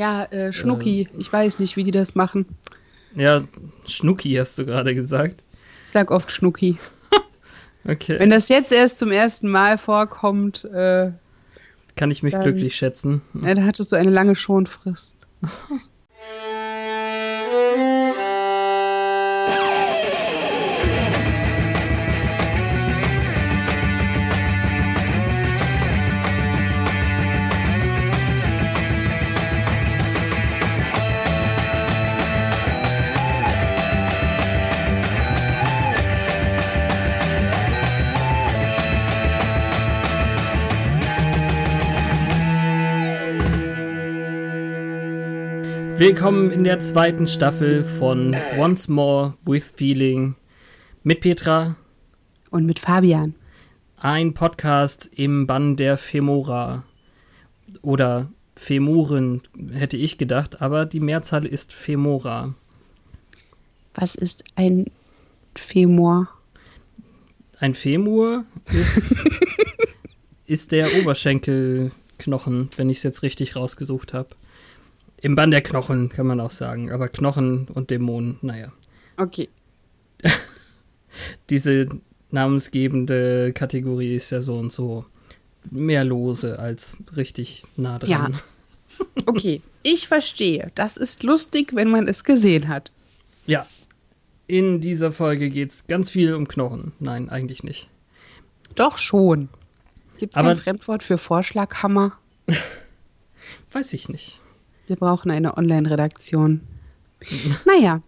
Ja, äh, Schnucki. Äh, ich weiß nicht, wie die das machen. Ja, Schnucki hast du gerade gesagt. Ich sag oft Schnucki. okay. Wenn das jetzt erst zum ersten Mal vorkommt, äh, kann ich mich dann, glücklich schätzen. Ja, da hattest du eine lange Schonfrist. Willkommen in der zweiten Staffel von Once More with Feeling mit Petra und mit Fabian. Ein Podcast im Bann der Femora oder Femuren hätte ich gedacht, aber die Mehrzahl ist Femora. Was ist ein Femur? Ein Femur ist, ist der Oberschenkelknochen, wenn ich es jetzt richtig rausgesucht habe. Im Bann der Knochen, kann man auch sagen. Aber Knochen und Dämonen, naja. Okay. Diese namensgebende Kategorie ist ja so und so mehr lose als richtig nah dran. Ja. Okay, ich verstehe. Das ist lustig, wenn man es gesehen hat. Ja. In dieser Folge geht es ganz viel um Knochen. Nein, eigentlich nicht. Doch schon. Gibt es ein Fremdwort für Vorschlaghammer? Weiß ich nicht. Wir brauchen eine Online-Redaktion. naja,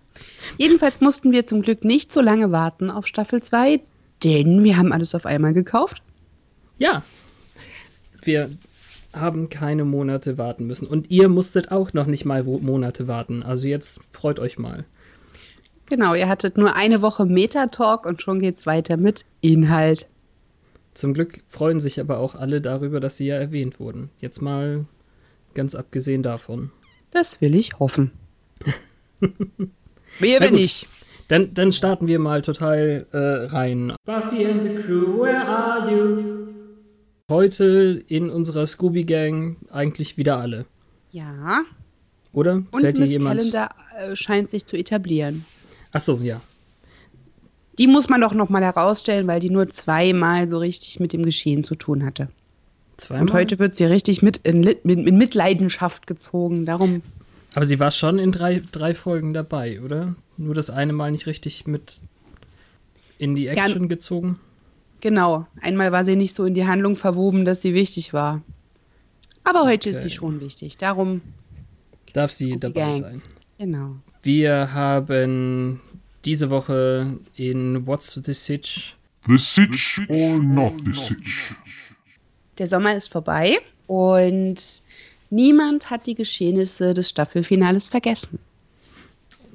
jedenfalls mussten wir zum Glück nicht so lange warten auf Staffel 2, denn wir haben alles auf einmal gekauft. Ja, wir haben keine Monate warten müssen. Und ihr musstet auch noch nicht mal Monate warten. Also jetzt freut euch mal. Genau, ihr hattet nur eine Woche Metatalk und schon geht's weiter mit Inhalt. Zum Glück freuen sich aber auch alle darüber, dass sie ja erwähnt wurden. Jetzt mal Ganz abgesehen davon. Das will ich hoffen. Wer wenn nicht. Dann, dann starten wir mal total äh, rein. Buffy and the Crew, where are you? Heute in unserer Scooby Gang eigentlich wieder alle. Ja. Oder? Und Fällt Miss jemand? Calendar äh, scheint sich zu etablieren. Ach so, ja. Die muss man doch noch mal herausstellen, weil die nur zweimal so richtig mit dem Geschehen zu tun hatte. Zweimal? Und heute wird sie richtig mit in, mit, in Mitleidenschaft gezogen. Darum. Aber sie war schon in drei, drei Folgen dabei, oder? Nur das eine Mal nicht richtig mit in die Action ja, gezogen? Genau. Einmal war sie nicht so in die Handlung verwoben, dass sie wichtig war. Aber heute okay. ist sie schon wichtig. Darum darf sie dabei Gang. sein. Genau. Wir haben diese Woche in What's the Sitch? The Sitch or not the Sitch? Der Sommer ist vorbei und niemand hat die Geschehnisse des Staffelfinales vergessen.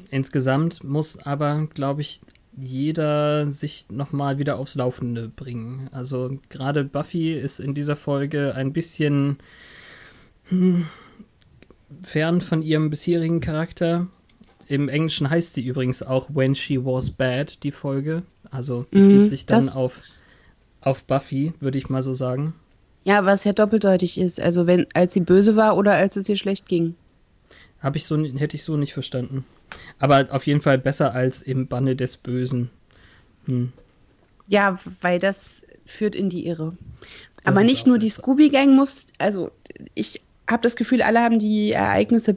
Insgesamt muss aber, glaube ich, jeder sich nochmal wieder aufs Laufende bringen. Also gerade Buffy ist in dieser Folge ein bisschen hm, fern von ihrem bisherigen Charakter. Im Englischen heißt sie übrigens auch When She Was Bad, die Folge. Also bezieht mhm, sich dann auf, auf Buffy, würde ich mal so sagen. Ja, was ja doppeldeutig ist. Also wenn, als sie böse war oder als es ihr schlecht ging. Hab ich so, hätte ich so nicht verstanden. Aber auf jeden Fall besser als im Banne des Bösen. Hm. Ja, weil das führt in die Irre. Das Aber nicht nur die Scooby-Gang muss, also ich habe das Gefühl, alle haben die Ereignisse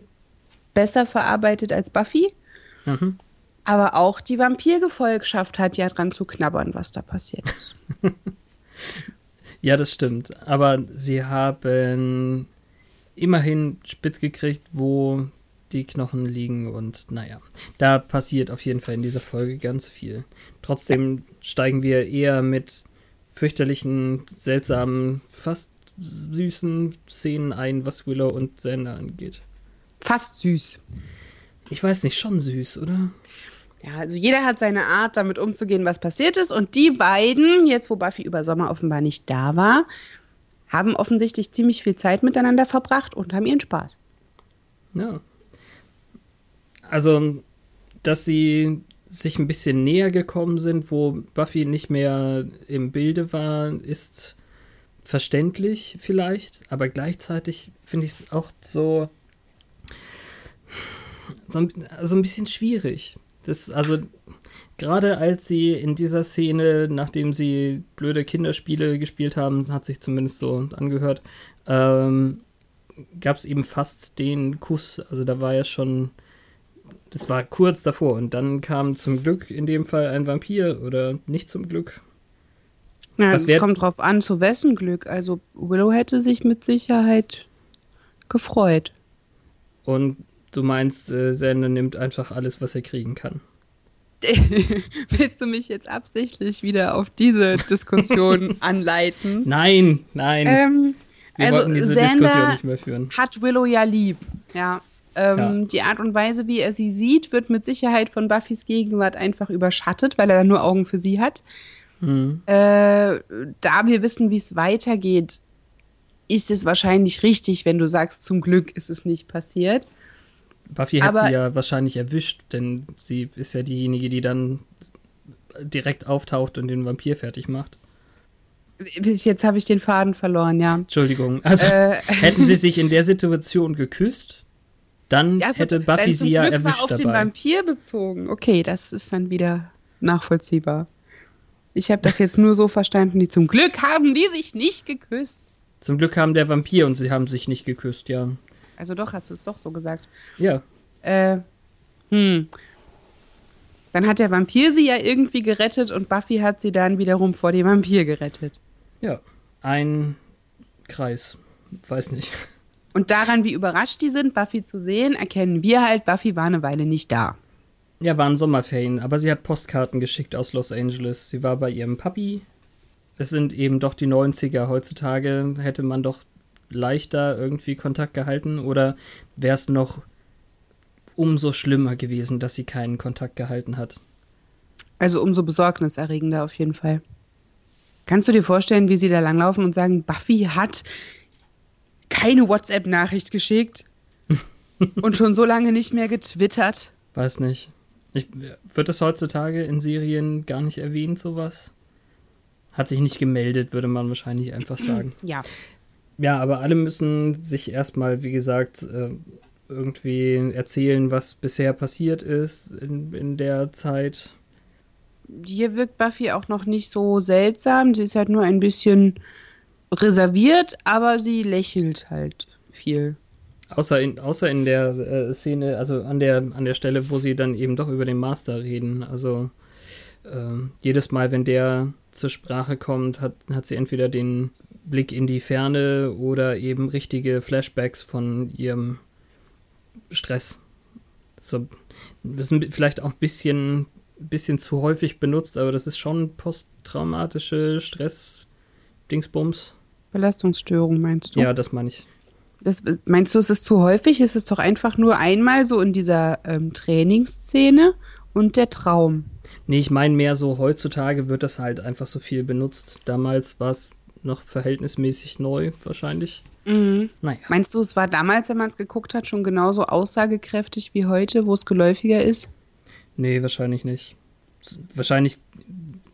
besser verarbeitet als Buffy. Mhm. Aber auch die Vampirgefolgschaft hat ja dran zu knabbern, was da passiert ist. Ja, das stimmt. Aber sie haben immerhin spitz gekriegt, wo die Knochen liegen und naja, da passiert auf jeden Fall in dieser Folge ganz viel. Trotzdem steigen wir eher mit fürchterlichen, seltsamen, fast süßen Szenen ein, was Willow und Xander angeht. Fast süß. Ich weiß nicht, schon süß, oder? Ja, also jeder hat seine Art, damit umzugehen, was passiert ist. Und die beiden, jetzt wo Buffy über Sommer offenbar nicht da war, haben offensichtlich ziemlich viel Zeit miteinander verbracht und haben ihren Spaß. Ja. Also, dass sie sich ein bisschen näher gekommen sind, wo Buffy nicht mehr im Bilde war, ist verständlich vielleicht, aber gleichzeitig finde ich es auch so so ein, also ein bisschen schwierig. Das, also, gerade als sie in dieser Szene, nachdem sie blöde Kinderspiele gespielt haben, hat sich zumindest so angehört, ähm, gab es eben fast den Kuss. Also da war ja schon, das war kurz davor. Und dann kam zum Glück in dem Fall ein Vampir oder nicht zum Glück. Ja, es kommt drauf an, zu wessen Glück. Also Willow hätte sich mit Sicherheit gefreut. Und du meinst, äh, nimmt einfach alles, was er kriegen kann. Willst du mich jetzt absichtlich wieder auf diese Diskussion anleiten? Nein, nein. Ähm, Wir also wollten diese Xander Diskussion nicht mehr führen. hat Willow ja lieb. Ja. Ähm, Ja. Die Art und Weise, wie er sie sieht, wird mit Sicherheit von Buffys Gegenwart einfach überschattet, weil er dann nur Augen für sie hat. Hm. Äh, da wir wissen, wie es weitergeht, ist es wahrscheinlich richtig, wenn du sagst, zum Glück ist es nicht passiert. Buffy hat Aber- sie ja wahrscheinlich erwischt, denn sie ist ja diejenige, die dann direkt auftaucht und den Vampir fertig macht. Jetzt habe ich den Faden verloren, ja. Entschuldigung. Also Äh. hätten sie sich in der Situation geküsst, dann also, hätte Buffy sie ja Glück erwischt war auf den dabei. Vampir bezogen. Okay, das ist dann wieder nachvollziehbar. Ich habe das jetzt nur so verstanden, die zum Glück haben die sich nicht geküsst. Zum Glück haben der Vampir und sie haben sich nicht geküsst, ja. Also doch, hast du es doch so gesagt. Ja, Äh, hm. Dann hat der Vampir sie ja irgendwie gerettet und Buffy hat sie dann wiederum vor dem Vampir gerettet. ja. Ein Kreis. Weiß nicht. Und daran, wie überrascht die sind, Buffy zu sehen, erkennen wir halt, Buffy war eine Weile nicht da. Ja, waren Sommerferien, aber sie hat Postkarten geschickt aus Los Angeles. Sie war bei ihrem Papi. Es sind eben doch die 90er. Heutzutage hätte man doch leichter irgendwie Kontakt gehalten oder wäre es noch umso schlimmer gewesen, dass sie keinen Kontakt gehalten hat. Also umso besorgniserregender auf jeden Fall. Kannst du dir vorstellen, wie sie da langlaufen und sagen, Buffy hat keine WhatsApp-Nachricht geschickt und schon so lange nicht mehr getwittert? Weiß nicht. Ich, wird das heutzutage in Serien gar nicht erwähnt, sowas? Hat sich nicht gemeldet, würde man wahrscheinlich einfach sagen. Ja. Ja, aber alle müssen sich erstmal, wie gesagt, äh, irgendwie erzählen, was bisher passiert ist in, in der Zeit. Hier wirkt Buffy auch noch nicht so seltsam. Sie ist halt nur ein bisschen reserviert, aber sie lächelt halt viel. Außer in, außer in der äh, Szene, also an der, an der Stelle, wo sie dann eben doch über den Master reden. Also äh, jedes Mal, wenn der zur Sprache kommt, hat, hat sie entweder den Blick in die Ferne oder eben richtige Flashbacks von ihrem Stress. So, das ist vielleicht auch ein bisschen, bisschen zu häufig benutzt, aber das ist schon posttraumatische Stress-Dingsbums. Belastungsstörung meinst du? Ja, das meine ich. Das, meinst du, es ist zu häufig? Es ist doch einfach nur einmal so in dieser ähm, Trainingsszene und der Traum. Nee, ich meine mehr so, heutzutage wird das halt einfach so viel benutzt. Damals war es noch verhältnismäßig neu, wahrscheinlich. Naja. Meinst du, es war damals, wenn man es geguckt hat, schon genauso aussagekräftig wie heute, wo es geläufiger ist? Nee, wahrscheinlich nicht. Wahrscheinlich,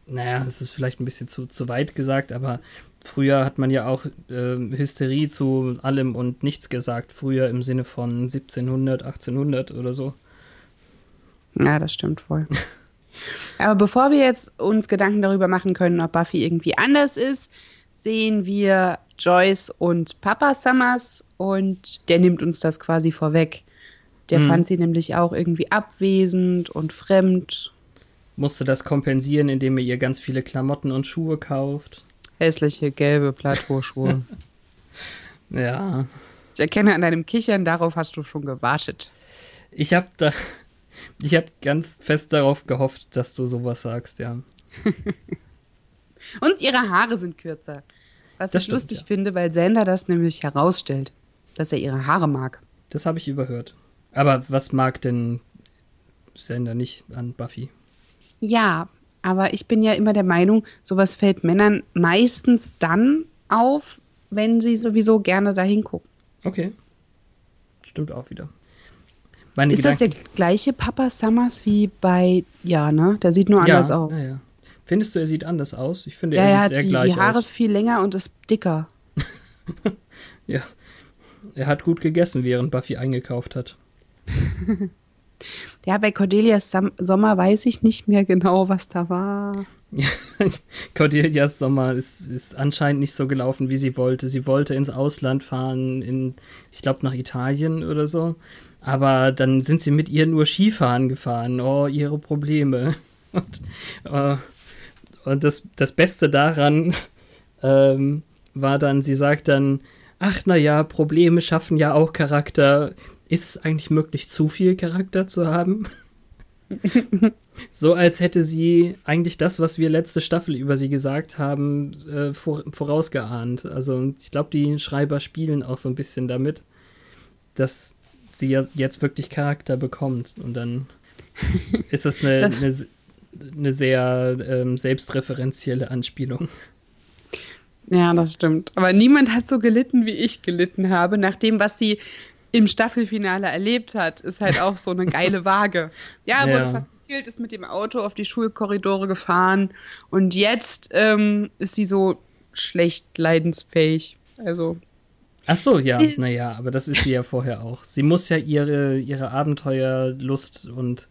naja, es ist vielleicht ein bisschen zu, zu weit gesagt, aber früher hat man ja auch äh, Hysterie zu allem und nichts gesagt. Früher im Sinne von 1700, 1800 oder so. Ja, das stimmt wohl. Aber bevor wir jetzt uns Gedanken darüber machen können, ob Buffy irgendwie anders ist, sehen wir Joyce und Papa Summers und der nimmt uns das quasi vorweg. Der fand sie nämlich auch irgendwie abwesend und fremd. Musste das kompensieren, indem er ihr ganz viele Klamotten und Schuhe kauft. Hässliche gelbe Plateauschuhe. Ja, ich erkenne an deinem Kichern, darauf hast du schon gewartet. Ich habe da, ich habe ganz fest darauf gehofft, dass du sowas sagst, ja. Und ihre Haare sind kürzer. Was Das ich stimmt, lustig ja. finde, weil Sander das nämlich herausstellt, dass er ihre Haare mag. Das habe ich überhört. Aber was mag denn Sender nicht an Buffy? Ja, aber ich bin ja immer der Meinung, sowas fällt Männern meistens dann auf, wenn sie sowieso gerne dahin gucken. Okay. Stimmt auch wieder. Meine Ist das der gleiche Papa Summers wie bei, ja, ne? Der sieht nur anders ja, aus. Ja, ja. Findest du, er sieht anders aus? Ich finde, Ja, er er sieht hat sehr die, gleich die Haare aus. viel länger und ist dicker. Ja. Er hat gut gegessen, während Buffy eingekauft hat. Ja, bei Cordelias Sommer weiß ich nicht mehr genau, was da war. Ja, Cordelias Sommer ist, ist anscheinend nicht so gelaufen, wie sie wollte. Sie wollte ins Ausland fahren, in, ich glaube, nach Italien oder so. Aber dann sind sie mit ihr nur Skifahren gefahren. Oh, ihre Probleme. Und, uh, und das, das Beste daran ähm, war dann, sie sagt dann, ach na ja, Probleme schaffen ja auch Charakter. Ist es eigentlich möglich, zu viel Charakter zu haben? so als hätte sie eigentlich das, was wir letzte Staffel über sie gesagt haben, äh, vor, vorausgeahnt. Also ich glaube, die Schreiber spielen auch so ein bisschen damit, dass sie ja jetzt wirklich Charakter bekommt. Und dann ist das eine, eine, eine sehr ähm, selbstreferenzielle Anspielung. Ja, das stimmt. Aber niemand hat so gelitten, wie ich gelitten habe, nach dem, was sie im Staffelfinale erlebt hat, ist halt auch so eine geile Waage. Ja, ja. wurde fast gekillt, ist mit dem Auto auf die Schulkorridore gefahren und jetzt ähm, ist sie so schlecht leidensfähig. Also. Ach so, ja, naja, aber das ist sie ja vorher auch. Sie muss ja ihre, ihre Abenteuerlust und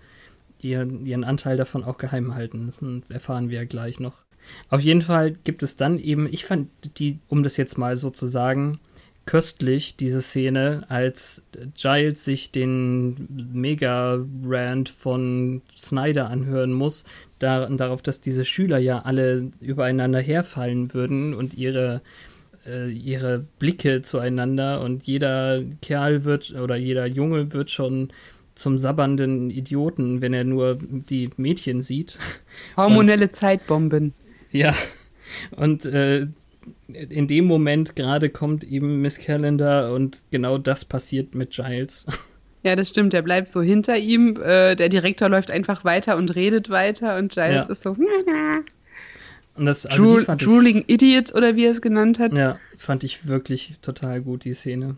ihren, ihren Anteil davon auch geheim halten. Das erfahren wir ja gleich noch. Auf jeden Fall gibt es dann eben, ich fand die, um das jetzt mal so zu sagen, köstlich, diese Szene, als Giles sich den Mega-Rant von Snyder anhören muss, da, darauf, dass diese Schüler ja alle übereinander herfallen würden und ihre, äh, ihre Blicke zueinander und jeder Kerl wird oder jeder Junge wird schon zum sabbernden Idioten, wenn er nur die Mädchen sieht. Hormonelle und, Zeitbomben. Ja, und äh, in dem Moment gerade kommt eben Miss Calendar und genau das passiert mit Giles. Ja, das stimmt. Er bleibt so hinter ihm. Äh, der Direktor läuft einfach weiter und redet weiter und Giles ja. ist so. Und das, also Drool, Drooling Idiot oder wie er es genannt hat. Ja, fand ich wirklich total gut, die Szene.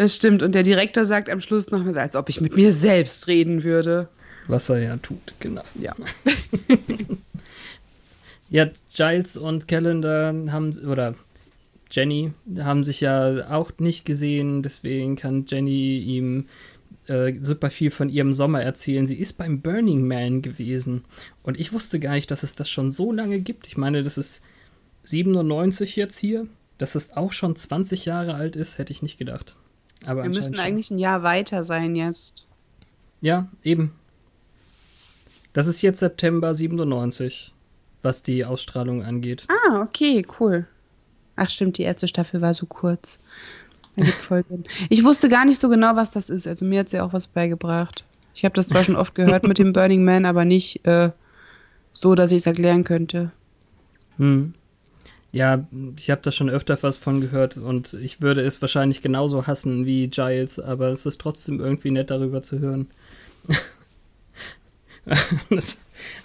Das stimmt. Und der Direktor sagt am Schluss noch mal, als ob ich mit mir selbst reden würde. Was er ja tut, genau. Ja. Ja, Giles und Calendar haben, oder Jenny haben sich ja auch nicht gesehen, deswegen kann Jenny ihm äh, super viel von ihrem Sommer erzählen. Sie ist beim Burning Man gewesen und ich wusste gar nicht, dass es das schon so lange gibt. Ich meine, das ist 97 jetzt hier. Dass es auch schon 20 Jahre alt ist, hätte ich nicht gedacht. Aber Wir müssten eigentlich ein Jahr weiter sein jetzt. Ja, eben. Das ist jetzt September 97 was die Ausstrahlung angeht. Ah, okay, cool. Ach stimmt, die erste Staffel war so kurz. Ich wusste gar nicht so genau, was das ist. Also mir hat sie auch was beigebracht. Ich habe das zwar schon oft gehört mit dem Burning Man, aber nicht äh, so, dass ich es erklären könnte. Hm. Ja, ich habe da schon öfter was von gehört und ich würde es wahrscheinlich genauso hassen wie Giles, aber es ist trotzdem irgendwie nett darüber zu hören. das,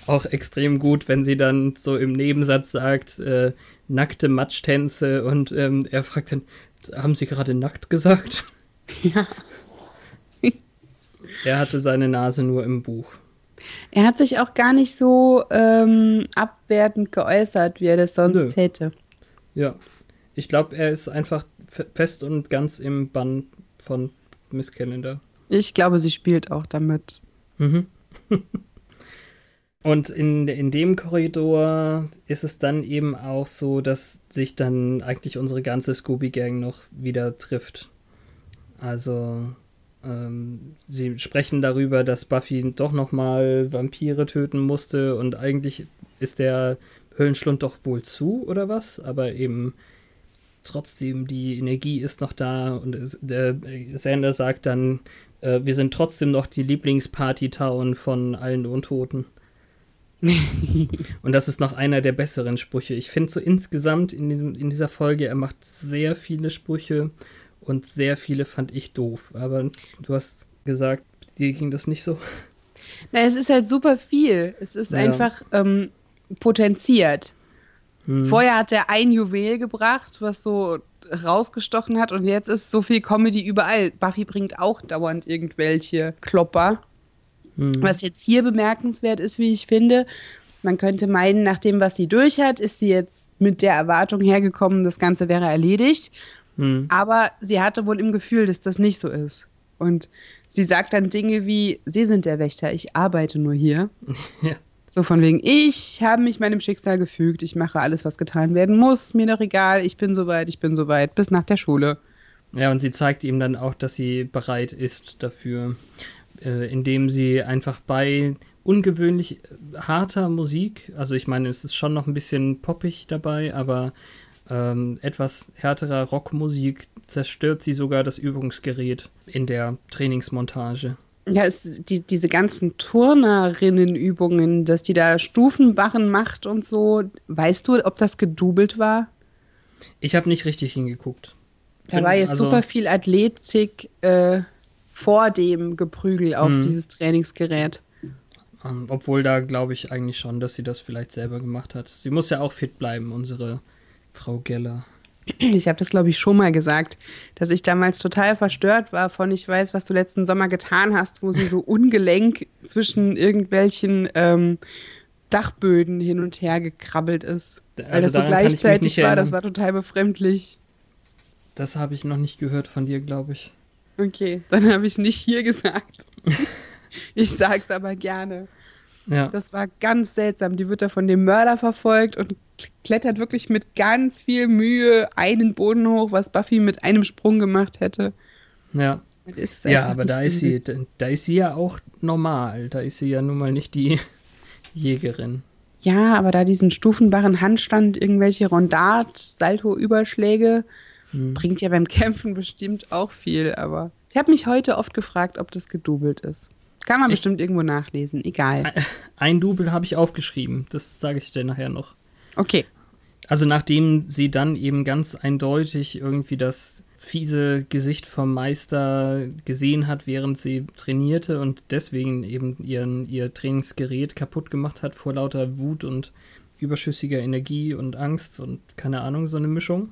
auch extrem gut, wenn sie dann so im Nebensatz sagt, äh, nackte Matschtänze und ähm, er fragt dann, haben Sie gerade nackt gesagt? Ja. er hatte seine Nase nur im Buch. Er hat sich auch gar nicht so ähm, abwertend geäußert, wie er das sonst Nö. täte. Ja, ich glaube, er ist einfach fest und ganz im Bann von Miss Calendar. Ich glaube, sie spielt auch damit. Mhm. Und in, in dem Korridor ist es dann eben auch so, dass sich dann eigentlich unsere ganze Scooby-Gang noch wieder trifft. Also, ähm, sie sprechen darüber, dass Buffy doch nochmal Vampire töten musste und eigentlich ist der Höllenschlund doch wohl zu oder was, aber eben trotzdem die Energie ist noch da und es, der Sander sagt dann, äh, wir sind trotzdem noch die Lieblingsparty-Town von allen Untoten. und das ist noch einer der besseren Sprüche. Ich finde so insgesamt in, diesem, in dieser Folge, er macht sehr viele Sprüche und sehr viele fand ich doof. Aber du hast gesagt, dir ging das nicht so. Na, es ist halt super viel. Es ist ja. einfach ähm, potenziert. Hm. Vorher hat er ein Juwel gebracht, was so rausgestochen hat und jetzt ist so viel Comedy überall. Buffy bringt auch dauernd irgendwelche Klopper. Mhm. Was jetzt hier bemerkenswert ist, wie ich finde, man könnte meinen, nach dem, was sie durch hat, ist sie jetzt mit der Erwartung hergekommen, das Ganze wäre erledigt. Mhm. Aber sie hatte wohl im Gefühl, dass das nicht so ist. Und sie sagt dann Dinge wie, Sie sind der Wächter, ich arbeite nur hier. Ja. So von wegen, ich habe mich meinem Schicksal gefügt, ich mache alles, was getan werden muss, mir doch egal, ich bin soweit, ich bin soweit, bis nach der Schule. Ja, und sie zeigt ihm dann auch, dass sie bereit ist dafür, äh, indem sie einfach bei ungewöhnlich harter Musik, also ich meine, es ist schon noch ein bisschen poppig dabei, aber ähm, etwas härterer Rockmusik zerstört sie sogar das Übungsgerät in der Trainingsmontage. Ja, es, die, diese ganzen Turnerinnenübungen, dass die da Stufenbarren macht und so. Weißt du, ob das gedoubelt war? Ich habe nicht richtig hingeguckt. Da war jetzt also, super viel Athletik äh, vor dem Geprügel auf mh. dieses Trainingsgerät. Ähm, obwohl da glaube ich eigentlich schon, dass sie das vielleicht selber gemacht hat. Sie muss ja auch fit bleiben, unsere Frau Geller. Ich habe das, glaube ich, schon mal gesagt, dass ich damals total verstört war von, ich weiß, was du letzten Sommer getan hast, wo sie so ungelenk zwischen irgendwelchen ähm, Dachböden hin und her gekrabbelt ist. Also Weil das so gleichzeitig war, das war total befremdlich. Das habe ich noch nicht gehört von dir, glaube ich. Okay, dann habe ich nicht hier gesagt. ich sag's aber gerne. Ja. Das war ganz seltsam. Die wird da von dem Mörder verfolgt und klettert wirklich mit ganz viel Mühe einen Boden hoch, was Buffy mit einem Sprung gemacht hätte. Ja. Ja, aber da ist sie, da ist sie ja auch normal. Da ist sie ja nun mal nicht die Jägerin. Ja, aber da diesen stufenbaren Handstand, irgendwelche Rondat, Salto-Überschläge, hm. bringt ja beim Kämpfen bestimmt auch viel. Aber ich habe mich heute oft gefragt, ob das gedoubelt ist. Kann man ich, bestimmt irgendwo nachlesen, egal. Ein Double habe ich aufgeschrieben, das sage ich dir nachher noch. Okay. Also nachdem sie dann eben ganz eindeutig irgendwie das fiese Gesicht vom Meister gesehen hat, während sie trainierte und deswegen eben ihren, ihr Trainingsgerät kaputt gemacht hat vor lauter Wut und überschüssiger Energie und Angst und keine Ahnung, so eine Mischung,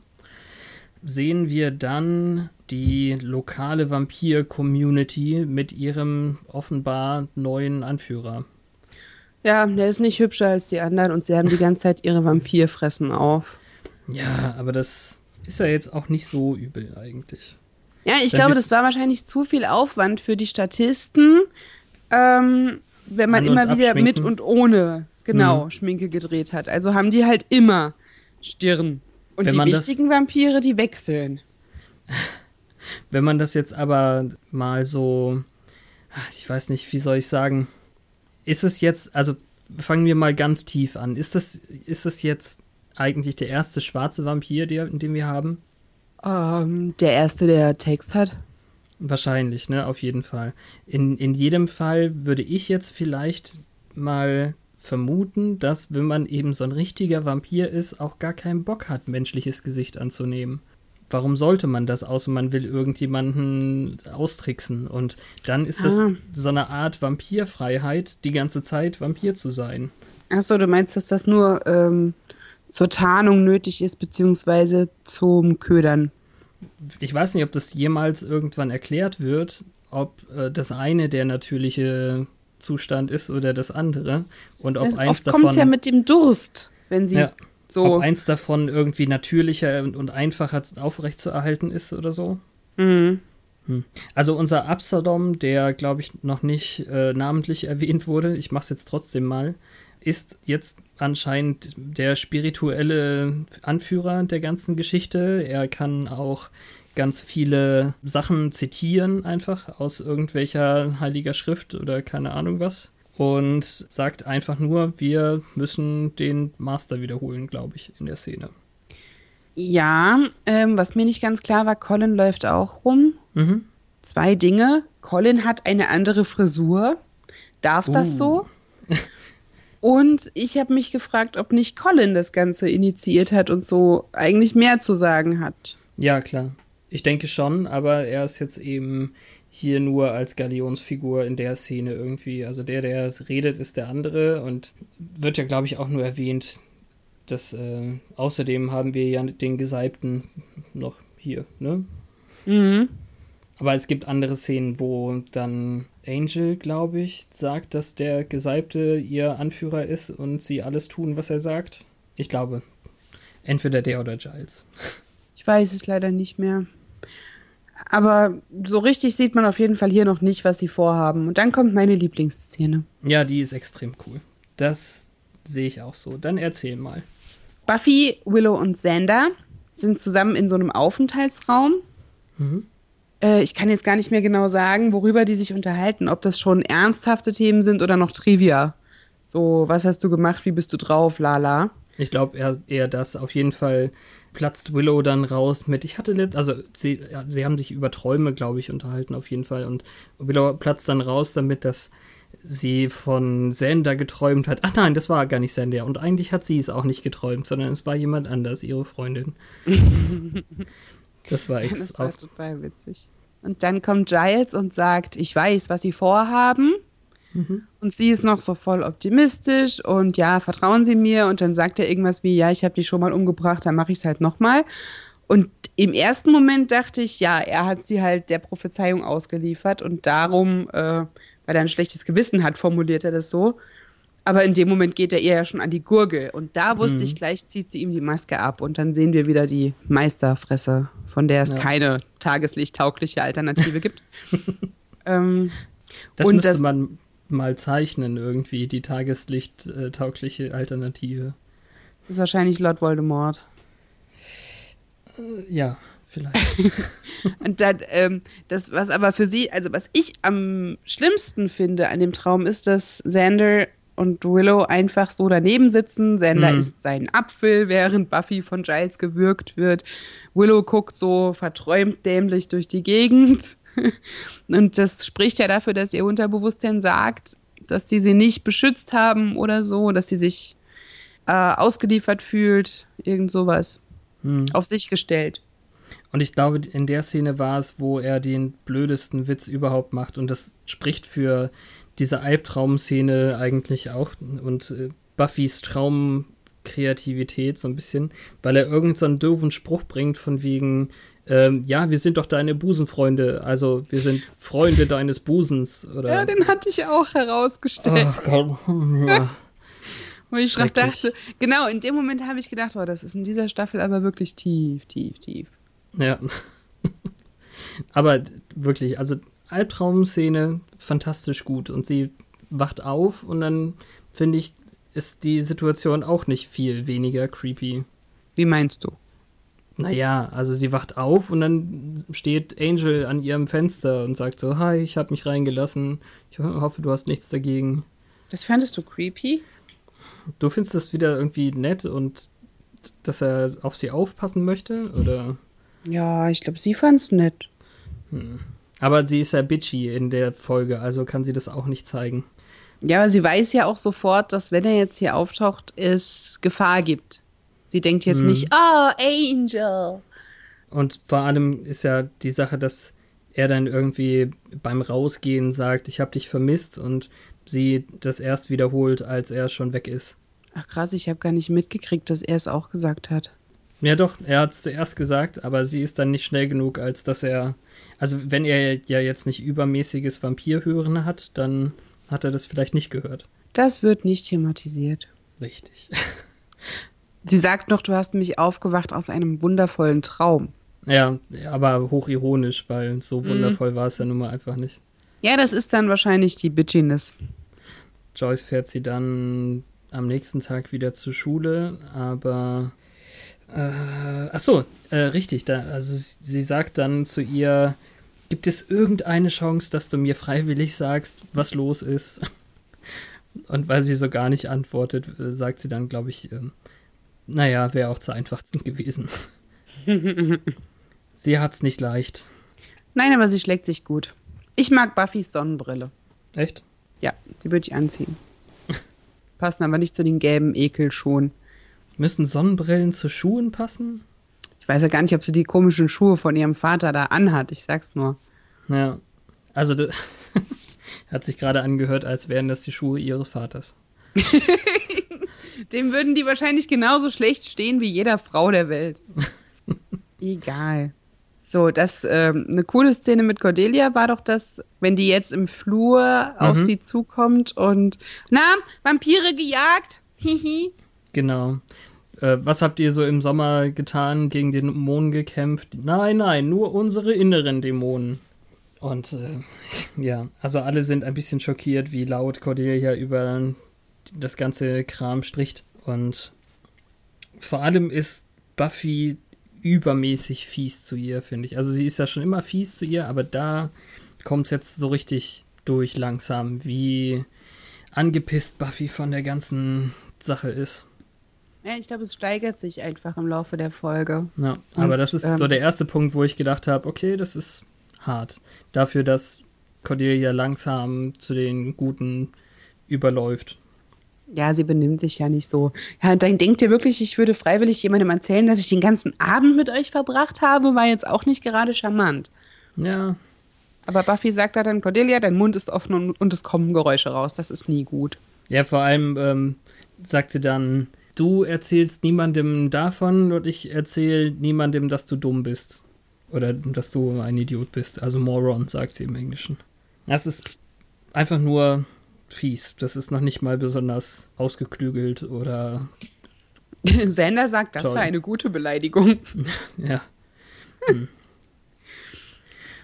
sehen wir dann die lokale Vampir-Community mit ihrem offenbar neuen Anführer. Ja, der ist nicht hübscher als die anderen und sie haben die ganze Zeit ihre Vampirfressen auf. Ja, aber das ist ja jetzt auch nicht so übel eigentlich. Ja, ich Dann glaube, das war wahrscheinlich zu viel Aufwand für die Statisten, ähm, wenn man immer wieder mit und ohne, genau, mhm. Schminke gedreht hat. Also haben die halt immer Stirn. Und wenn die wichtigen Vampire, die wechseln. Wenn man das jetzt aber mal so, ich weiß nicht, wie soll ich sagen, ist es jetzt, also fangen wir mal ganz tief an. Ist das, ist das jetzt eigentlich der erste schwarze Vampir, der, den wir haben? Ähm, der erste, der Text hat. Wahrscheinlich, ne, auf jeden Fall. In, in jedem Fall würde ich jetzt vielleicht mal vermuten, dass wenn man eben so ein richtiger Vampir ist, auch gar keinen Bock hat, menschliches Gesicht anzunehmen warum sollte man das, außer man will irgendjemanden austricksen? Und dann ist das ah. so eine Art Vampirfreiheit, die ganze Zeit Vampir zu sein. Achso, du meinst, dass das nur ähm, zur Tarnung nötig ist, beziehungsweise zum Ködern? Ich weiß nicht, ob das jemals irgendwann erklärt wird, ob äh, das eine der natürliche Zustand ist oder das andere. Und ob das eins oft davon. kommt ja mit dem Durst, wenn sie. Ja so. Ob eins davon irgendwie natürlicher und einfacher aufrechtzuerhalten ist oder so. Mhm. Hm. Also unser Absalom, der glaube ich noch nicht äh, namentlich erwähnt wurde, ich mache es jetzt trotzdem mal, ist jetzt anscheinend der spirituelle Anführer der ganzen Geschichte. Er kann auch ganz viele Sachen zitieren, einfach aus irgendwelcher heiliger Schrift oder keine Ahnung was und sagt einfach nur, wir müssen den Master wiederholen, glaube ich, in der Szene. Ja, ähm, was mir nicht ganz klar war, Colin läuft auch rum. Mhm. Zwei Dinge. Colin hat eine andere Frisur. Darf uh. das so? und ich habe mich gefragt, ob nicht Colin das Ganze initiiert hat und so eigentlich mehr zu sagen hat. Ja, klar. Ich denke schon, aber er ist jetzt eben hier nur als Galionsfigur in der Szene irgendwie. Also der, der redet, ist der andere und wird ja, glaube ich, auch nur erwähnt, dass äh, außerdem haben wir ja den Gesalbten noch hier, ne? Mhm. Aber es gibt andere Szenen, wo dann Angel, glaube ich, sagt, dass der Gesalbte ihr Anführer ist und sie alles tun, was er sagt. Ich glaube. Entweder der oder Giles. Ich weiß es leider nicht mehr. Aber so richtig sieht man auf jeden Fall hier noch nicht, was sie vorhaben. Und dann kommt meine Lieblingsszene. Ja, die ist extrem cool. Das sehe ich auch so. Dann erzähl mal. Buffy, Willow und Xander sind zusammen in so einem Aufenthaltsraum. Mhm. Äh, ich kann jetzt gar nicht mehr genau sagen, worüber die sich unterhalten. Ob das schon ernsthafte Themen sind oder noch Trivia. So, was hast du gemacht? Wie bist du drauf? Lala. Ich glaube eher, eher das. Auf jeden Fall platzt Willow dann raus mit, ich hatte, also sie, ja, sie haben sich über Träume, glaube ich, unterhalten auf jeden Fall. Und Willow platzt dann raus damit, dass sie von Sander geträumt hat. Ach nein, das war gar nicht Sander. Und eigentlich hat sie es auch nicht geträumt, sondern es war jemand anders, ihre Freundin. das war echt Das war total witzig. Und dann kommt Giles und sagt, ich weiß, was sie vorhaben. Mhm. Und sie ist noch so voll optimistisch und ja, vertrauen Sie mir. Und dann sagt er irgendwas wie, ja, ich habe die schon mal umgebracht, dann mache ich es halt nochmal. Und im ersten Moment dachte ich, ja, er hat sie halt der Prophezeiung ausgeliefert und darum, äh, weil er ein schlechtes Gewissen hat, formuliert er das so. Aber in dem Moment geht er ihr ja schon an die Gurgel. Und da wusste mhm. ich gleich, zieht sie ihm die Maske ab. Und dann sehen wir wieder die Meisterfresse, von der es ja. keine tageslichttaugliche Alternative gibt. ähm, das müsste das, man mal zeichnen, irgendwie, die tageslichttaugliche Alternative. Das ist wahrscheinlich Lord Voldemort. Äh, ja, vielleicht. und dann, ähm, das, was aber für sie, also was ich am schlimmsten finde an dem Traum, ist, dass Xander und Willow einfach so daneben sitzen. Xander mhm. isst seinen Apfel, während Buffy von Giles gewürgt wird. Willow guckt so verträumt dämlich durch die Gegend. Und das spricht ja dafür, dass ihr Unterbewusstsein sagt, dass sie sie nicht beschützt haben oder so, dass sie sich äh, ausgeliefert fühlt, irgend sowas. Hm. Auf sich gestellt. Und ich glaube, in der Szene war es, wo er den blödesten Witz überhaupt macht. Und das spricht für diese Albtraumszene eigentlich auch und äh, Buffys Traumkreativität so ein bisschen, weil er irgendeinen so doofen Spruch bringt von wegen, ähm, ja, wir sind doch deine Busenfreunde, also wir sind Freunde deines Busens. Oder? Ja, den hatte ich auch herausgestellt. Oh, ja. Wo ich noch dachte, genau, in dem Moment habe ich gedacht, wow, das ist in dieser Staffel aber wirklich tief, tief, tief. Ja. aber wirklich, also Albtraumszene fantastisch gut und sie wacht auf und dann finde ich, ist die Situation auch nicht viel weniger creepy. Wie meinst du? Naja, also sie wacht auf und dann steht Angel an ihrem Fenster und sagt so, hi, ich habe mich reingelassen. Ich hoffe, du hast nichts dagegen. Das fandest du creepy? Du findest das wieder irgendwie nett und dass er auf sie aufpassen möchte, oder? Ja, ich glaube, sie fand's nett. Hm. Aber sie ist ja bitchy in der Folge, also kann sie das auch nicht zeigen. Ja, aber sie weiß ja auch sofort, dass wenn er jetzt hier auftaucht, es Gefahr gibt. Sie denkt jetzt hm. nicht, oh, Angel. Und vor allem ist ja die Sache, dass er dann irgendwie beim Rausgehen sagt, ich habe dich vermisst und sie das erst wiederholt, als er schon weg ist. Ach krass, ich habe gar nicht mitgekriegt, dass er es auch gesagt hat. Ja doch, er hat es zuerst gesagt, aber sie ist dann nicht schnell genug, als dass er, also wenn er ja jetzt nicht übermäßiges Vampirhören hat, dann hat er das vielleicht nicht gehört. Das wird nicht thematisiert. Richtig. Sie sagt noch, du hast mich aufgewacht aus einem wundervollen Traum. Ja, aber hochironisch, weil so mhm. wundervoll mhm. war es ja nun mal einfach nicht. Ja, das ist dann wahrscheinlich die Bitchiness. Joyce fährt sie dann am nächsten Tag wieder zur Schule, aber äh, ach so, äh, richtig, da, also sie sagt dann zu ihr, gibt es irgendeine Chance, dass du mir freiwillig sagst, was los ist? Und weil sie so gar nicht antwortet, äh, sagt sie dann, glaube ich, ähm, naja, wäre auch zu einfach gewesen. sie hat's nicht leicht. Nein, aber sie schlägt sich gut. Ich mag Buffys Sonnenbrille. Echt? Ja, die würde ich anziehen. Passen aber nicht zu den gelben Ekelschuhen. Müssen Sonnenbrillen zu Schuhen passen? Ich weiß ja gar nicht, ob sie die komischen Schuhe von ihrem Vater da anhat. Ich sag's nur. Ja. Also, hat sich gerade angehört, als wären das die Schuhe ihres Vaters. Dem würden die wahrscheinlich genauso schlecht stehen wie jeder Frau der Welt. Egal. So, das ähm, eine coole Szene mit Cordelia war doch das, wenn die jetzt im Flur auf mhm. sie zukommt und na, Vampire gejagt. Hihi. genau. äh, was habt ihr so im Sommer getan, gegen den Dämonen gekämpft? Nein, nein, nur unsere inneren Dämonen. Und äh, ja, also alle sind ein bisschen schockiert, wie laut Cordelia über das ganze Kram spricht. Und vor allem ist Buffy übermäßig fies zu ihr, finde ich. Also sie ist ja schon immer fies zu ihr, aber da kommt es jetzt so richtig durch langsam, wie angepisst Buffy von der ganzen Sache ist. Ja, ich glaube, es steigert sich einfach im Laufe der Folge. Ja, aber Und, das ist ähm, so der erste Punkt, wo ich gedacht habe, okay, das ist hart. Dafür, dass Cordelia langsam zu den Guten überläuft. Ja, sie benimmt sich ja nicht so. Ja, dann denkt ihr wirklich, ich würde freiwillig jemandem erzählen, dass ich den ganzen Abend mit euch verbracht habe, war jetzt auch nicht gerade charmant. Ja. Aber Buffy sagt da dann, Cordelia, dein Mund ist offen und, und es kommen Geräusche raus. Das ist nie gut. Ja, vor allem ähm, sagt sie dann, du erzählst niemandem davon und ich erzähle niemandem, dass du dumm bist. Oder dass du ein Idiot bist. Also Moron, sagt sie im Englischen. Das ist einfach nur fies. Das ist noch nicht mal besonders ausgeklügelt oder. Sander sagt, das toll. war eine gute Beleidigung. ja. Hm.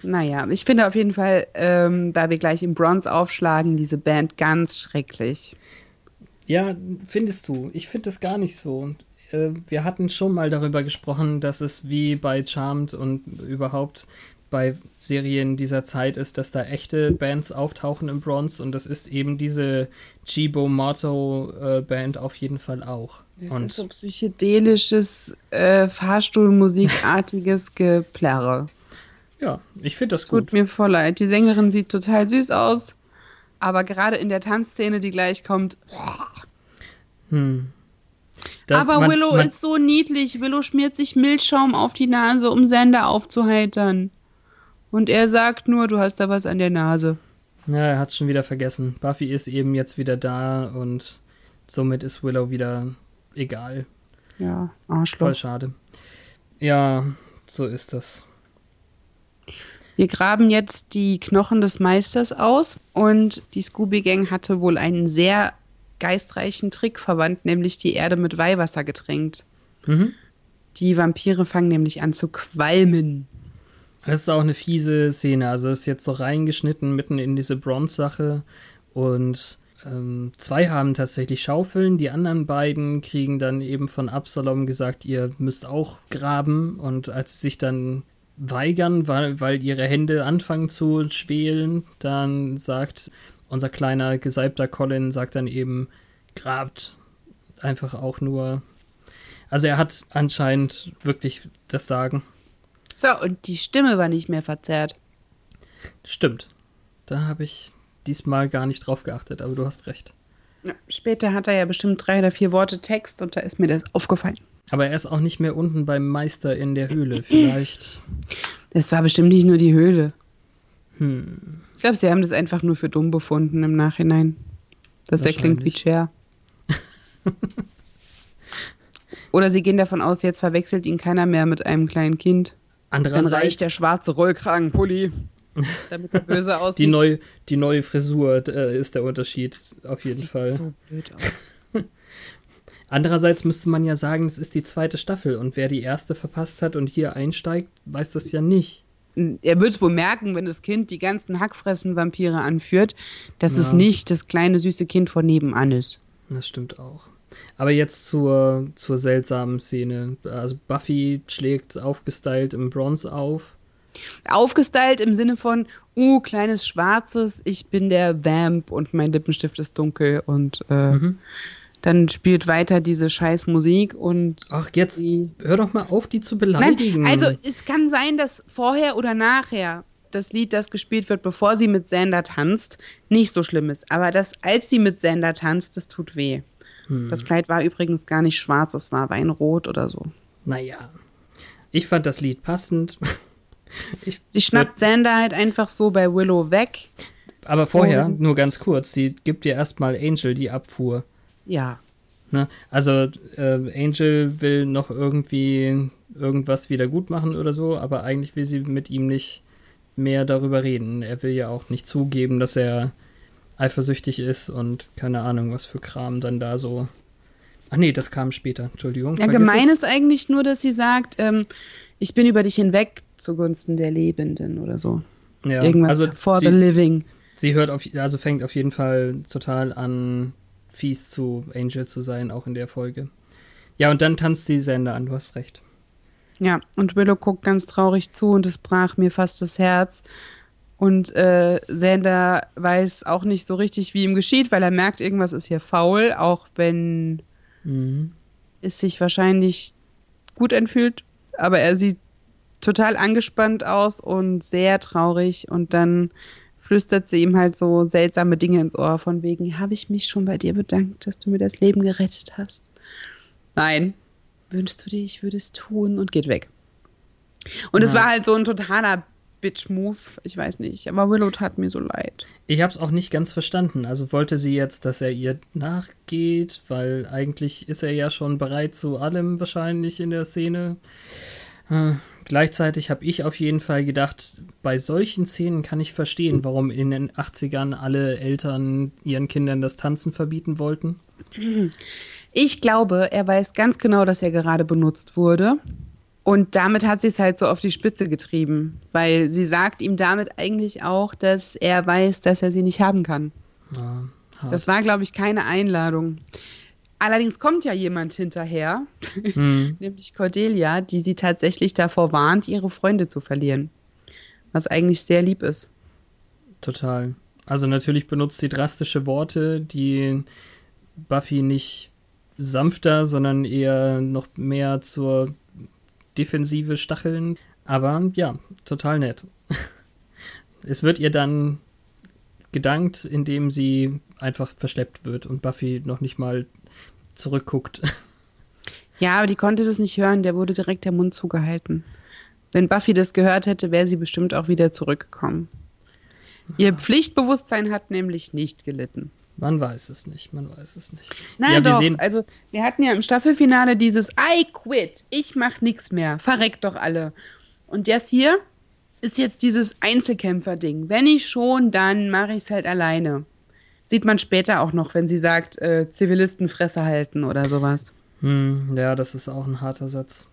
Naja, ich finde auf jeden Fall, ähm, da wir gleich im Bronze aufschlagen, diese Band ganz schrecklich. Ja, findest du? Ich finde es gar nicht so. Äh, wir hatten schon mal darüber gesprochen, dass es wie bei Charmed und überhaupt bei Serien dieser Zeit ist, dass da echte Bands auftauchen im Bronze und das ist eben diese Chibo Motto äh, Band auf jeden Fall auch. Das und ist so psychedelisches, äh, Fahrstuhlmusikartiges Geplärre. Ja, ich finde das gut. Tut mir voll leid. Die Sängerin sieht total süß aus, aber gerade in der Tanzszene, die gleich kommt. Hm. Das, aber man, Willow man, ist so niedlich. Willow schmiert sich Milchschaum auf die Nase, um Sender aufzuheitern. Und er sagt nur, du hast da was an der Nase. Ja, er hat es schon wieder vergessen. Buffy ist eben jetzt wieder da und somit ist Willow wieder egal. Ja, Arschloch. Voll schade. Ja, so ist das. Wir graben jetzt die Knochen des Meisters aus und die Scooby-Gang hatte wohl einen sehr geistreichen Trick verwandt, nämlich die Erde mit Weihwasser getränkt. Mhm. Die Vampire fangen nämlich an zu qualmen. Das ist auch eine fiese Szene. Also ist jetzt so reingeschnitten mitten in diese Bronze-Sache und ähm, zwei haben tatsächlich Schaufeln, die anderen beiden kriegen dann eben von Absalom gesagt, ihr müsst auch graben und als sie sich dann weigern, weil, weil ihre Hände anfangen zu schwelen, dann sagt unser kleiner gesalbter Colin, sagt dann eben, grabt einfach auch nur. Also er hat anscheinend wirklich das Sagen. So, und die Stimme war nicht mehr verzerrt. Stimmt. Da habe ich diesmal gar nicht drauf geachtet, aber du hast recht. Ja, später hat er ja bestimmt drei oder vier Worte Text und da ist mir das aufgefallen. Aber er ist auch nicht mehr unten beim Meister in der Höhle. Vielleicht. Das war bestimmt nicht nur die Höhle. Hm. Ich glaube, sie haben das einfach nur für dumm befunden im Nachhinein. Dass er klingt wie Cher. Oder sie gehen davon aus, jetzt verwechselt ihn keiner mehr mit einem kleinen Kind. Andererseits Dann reicht der schwarze Rollkragenpulli, damit er böse aussieht. Die, neu, die neue Frisur äh, ist der Unterschied, auf jeden das Fall. Sieht so blöd aus. Andererseits müsste man ja sagen, es ist die zweite Staffel und wer die erste verpasst hat und hier einsteigt, weiß das ja nicht. Er wird es wohl merken, wenn das Kind die ganzen Hackfressen-Vampire anführt, dass ja. es nicht das kleine süße Kind von nebenan ist. Das stimmt auch. Aber jetzt zur, zur seltsamen Szene. Also Buffy schlägt aufgestylt im Bronze auf. Aufgestylt im Sinne von, uh, kleines Schwarzes, ich bin der Vamp und mein Lippenstift ist dunkel und äh, mhm dann spielt weiter diese scheiß Musik und. Ach, jetzt hör doch mal auf, die zu beleidigen. Nein, also es kann sein, dass vorher oder nachher das Lied, das gespielt wird, bevor sie mit Sander tanzt, nicht so schlimm ist. Aber das, als sie mit Sander tanzt, das tut weh. Hm. Das Kleid war übrigens gar nicht schwarz, es war Weinrot oder so. Naja. Ich fand das Lied passend. Ich sie schnappt Sander halt einfach so bei Willow weg. Aber vorher, nur ganz kurz, sie gibt ihr erstmal Angel die Abfuhr. Ja. Ne? Also äh, Angel will noch irgendwie irgendwas wieder gut machen oder so, aber eigentlich will sie mit ihm nicht mehr darüber reden. Er will ja auch nicht zugeben, dass er eifersüchtig ist und keine Ahnung, was für Kram dann da so Ach nee, das kam später, Entschuldigung. Ja, gemein es. ist eigentlich nur, dass sie sagt, ähm, ich bin über dich hinweg zugunsten der Lebenden oder so. Ja, Irgendwas also for sie, the living. Sie hört auf, also fängt auf jeden Fall total an, fies zu Angel zu sein, auch in der Folge. Ja, und dann tanzt die Sender an, du hast recht. Ja, und Willow guckt ganz traurig zu und es brach mir fast das Herz. Und äh, Sander weiß auch nicht so richtig, wie ihm geschieht, weil er merkt, irgendwas ist hier faul, auch wenn mhm. es sich wahrscheinlich gut anfühlt. Aber er sieht total angespannt aus und sehr traurig. Und dann flüstert sie ihm halt so seltsame Dinge ins Ohr, von wegen, habe ich mich schon bei dir bedankt, dass du mir das Leben gerettet hast? Nein. Wünschst du dir, ich würde es tun und geht weg. Und ja. es war halt so ein totaler Bitch-Move. Ich weiß nicht. Aber Willow tat mir so leid. Ich habe es auch nicht ganz verstanden. Also wollte sie jetzt, dass er ihr nachgeht, weil eigentlich ist er ja schon bereit zu allem wahrscheinlich in der Szene. Äh, gleichzeitig habe ich auf jeden Fall gedacht, bei solchen Szenen kann ich verstehen, warum in den 80ern alle Eltern ihren Kindern das Tanzen verbieten wollten. Ich glaube, er weiß ganz genau, dass er gerade benutzt wurde und damit hat sie es halt so auf die Spitze getrieben, weil sie sagt ihm damit eigentlich auch, dass er weiß, dass er sie nicht haben kann. Ja, das war, glaube ich, keine Einladung. Allerdings kommt ja jemand hinterher, hm. nämlich Cordelia, die sie tatsächlich davor warnt, ihre Freunde zu verlieren. Was eigentlich sehr lieb ist. Total. Also natürlich benutzt sie drastische Worte, die Buffy nicht sanfter, sondern eher noch mehr zur defensive Stacheln. Aber ja, total nett. es wird ihr dann gedankt, indem sie einfach verschleppt wird und Buffy noch nicht mal zurückguckt. Ja, aber die konnte das nicht hören, der wurde direkt der Mund zugehalten. Wenn Buffy das gehört hätte, wäre sie bestimmt auch wieder zurückgekommen. Ihr Pflichtbewusstsein hat nämlich nicht gelitten. Man weiß es nicht, man weiß es nicht. Na ja, doch, also wir hatten ja im Staffelfinale dieses I quit, ich mach nichts mehr, verreckt doch alle. Und das hier ist jetzt dieses Einzelkämpfer-Ding. Wenn ich schon, dann mache ich es halt alleine. Sieht man später auch noch, wenn sie sagt, äh, Zivilisten Fresse halten oder sowas. Hm, ja, das ist auch ein harter Satz.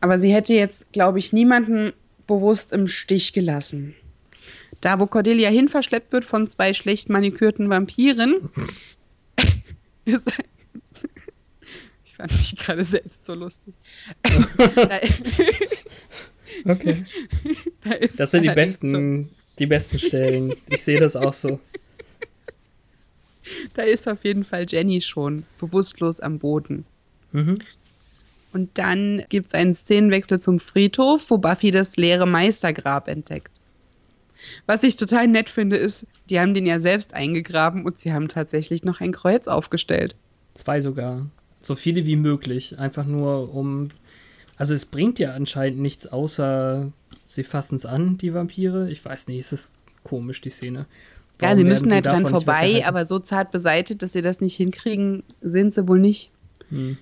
Aber sie hätte jetzt, glaube ich, niemanden bewusst im Stich gelassen. Da, wo Cordelia hin verschleppt wird von zwei schlecht manikürten Vampiren. ich fand mich gerade selbst so lustig. okay. Da das sind die besten, so. die besten Stellen. Ich sehe das auch so. Da ist auf jeden Fall Jenny schon bewusstlos am Boden. Mhm. Und dann gibt es einen Szenenwechsel zum Friedhof, wo Buffy das leere Meistergrab entdeckt. Was ich total nett finde, ist, die haben den ja selbst eingegraben und sie haben tatsächlich noch ein Kreuz aufgestellt. Zwei sogar. So viele wie möglich. Einfach nur um. Also es bringt ja anscheinend nichts, außer sie fassen es an, die Vampire. Ich weiß nicht, es ist komisch, die Szene. Warum ja, sie müssen sie halt dran vorbei, aber so zart beseitigt, dass sie das nicht hinkriegen, sind sie wohl nicht. Hm.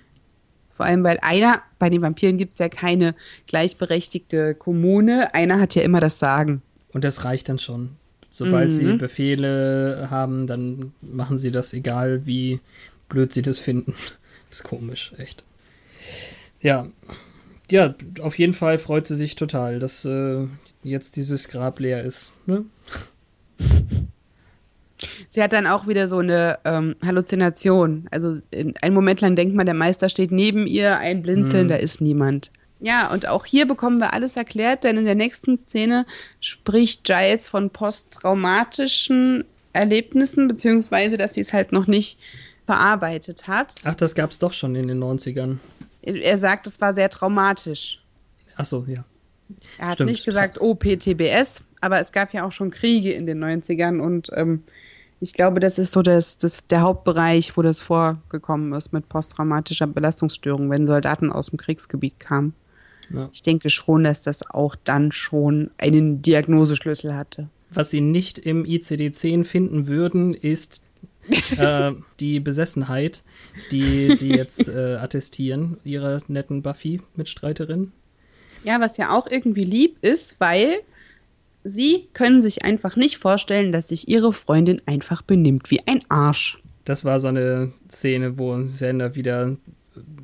Vor allem, weil einer, bei den Vampiren gibt es ja keine gleichberechtigte Kommune, einer hat ja immer das Sagen. Und das reicht dann schon. Sobald mhm. sie Befehle haben, dann machen sie das, egal wie blöd sie das finden. ist komisch, echt. Ja. Ja, auf jeden Fall freut sie sich total, dass äh, jetzt dieses Grab leer ist. Ne? Sie hat dann auch wieder so eine ähm, Halluzination. Also in, einen Moment lang denkt man, der Meister steht neben ihr, ein Blinzeln, mhm. da ist niemand. Ja, und auch hier bekommen wir alles erklärt, denn in der nächsten Szene spricht Giles von posttraumatischen Erlebnissen, beziehungsweise, dass sie es halt noch nicht verarbeitet hat. Ach, das gab es doch schon in den 90ern. Er sagt, es war sehr traumatisch. Ach so, ja. Er hat Stimmt. nicht gesagt, oh, PTBS, aber es gab ja auch schon Kriege in den 90ern und ähm, ich glaube, das ist so das, das, der Hauptbereich, wo das vorgekommen ist mit posttraumatischer Belastungsstörung, wenn Soldaten aus dem Kriegsgebiet kamen. Ja. Ich denke schon, dass das auch dann schon einen Diagnoseschlüssel hatte. Was Sie nicht im ICD-10 finden würden, ist äh, die Besessenheit, die Sie jetzt äh, attestieren, Ihrer netten Buffy-Mitstreiterin. Ja, was ja auch irgendwie lieb ist, weil Sie können sich einfach nicht vorstellen, dass sich Ihre Freundin einfach benimmt wie ein Arsch. Das war so eine Szene, wo Sender wieder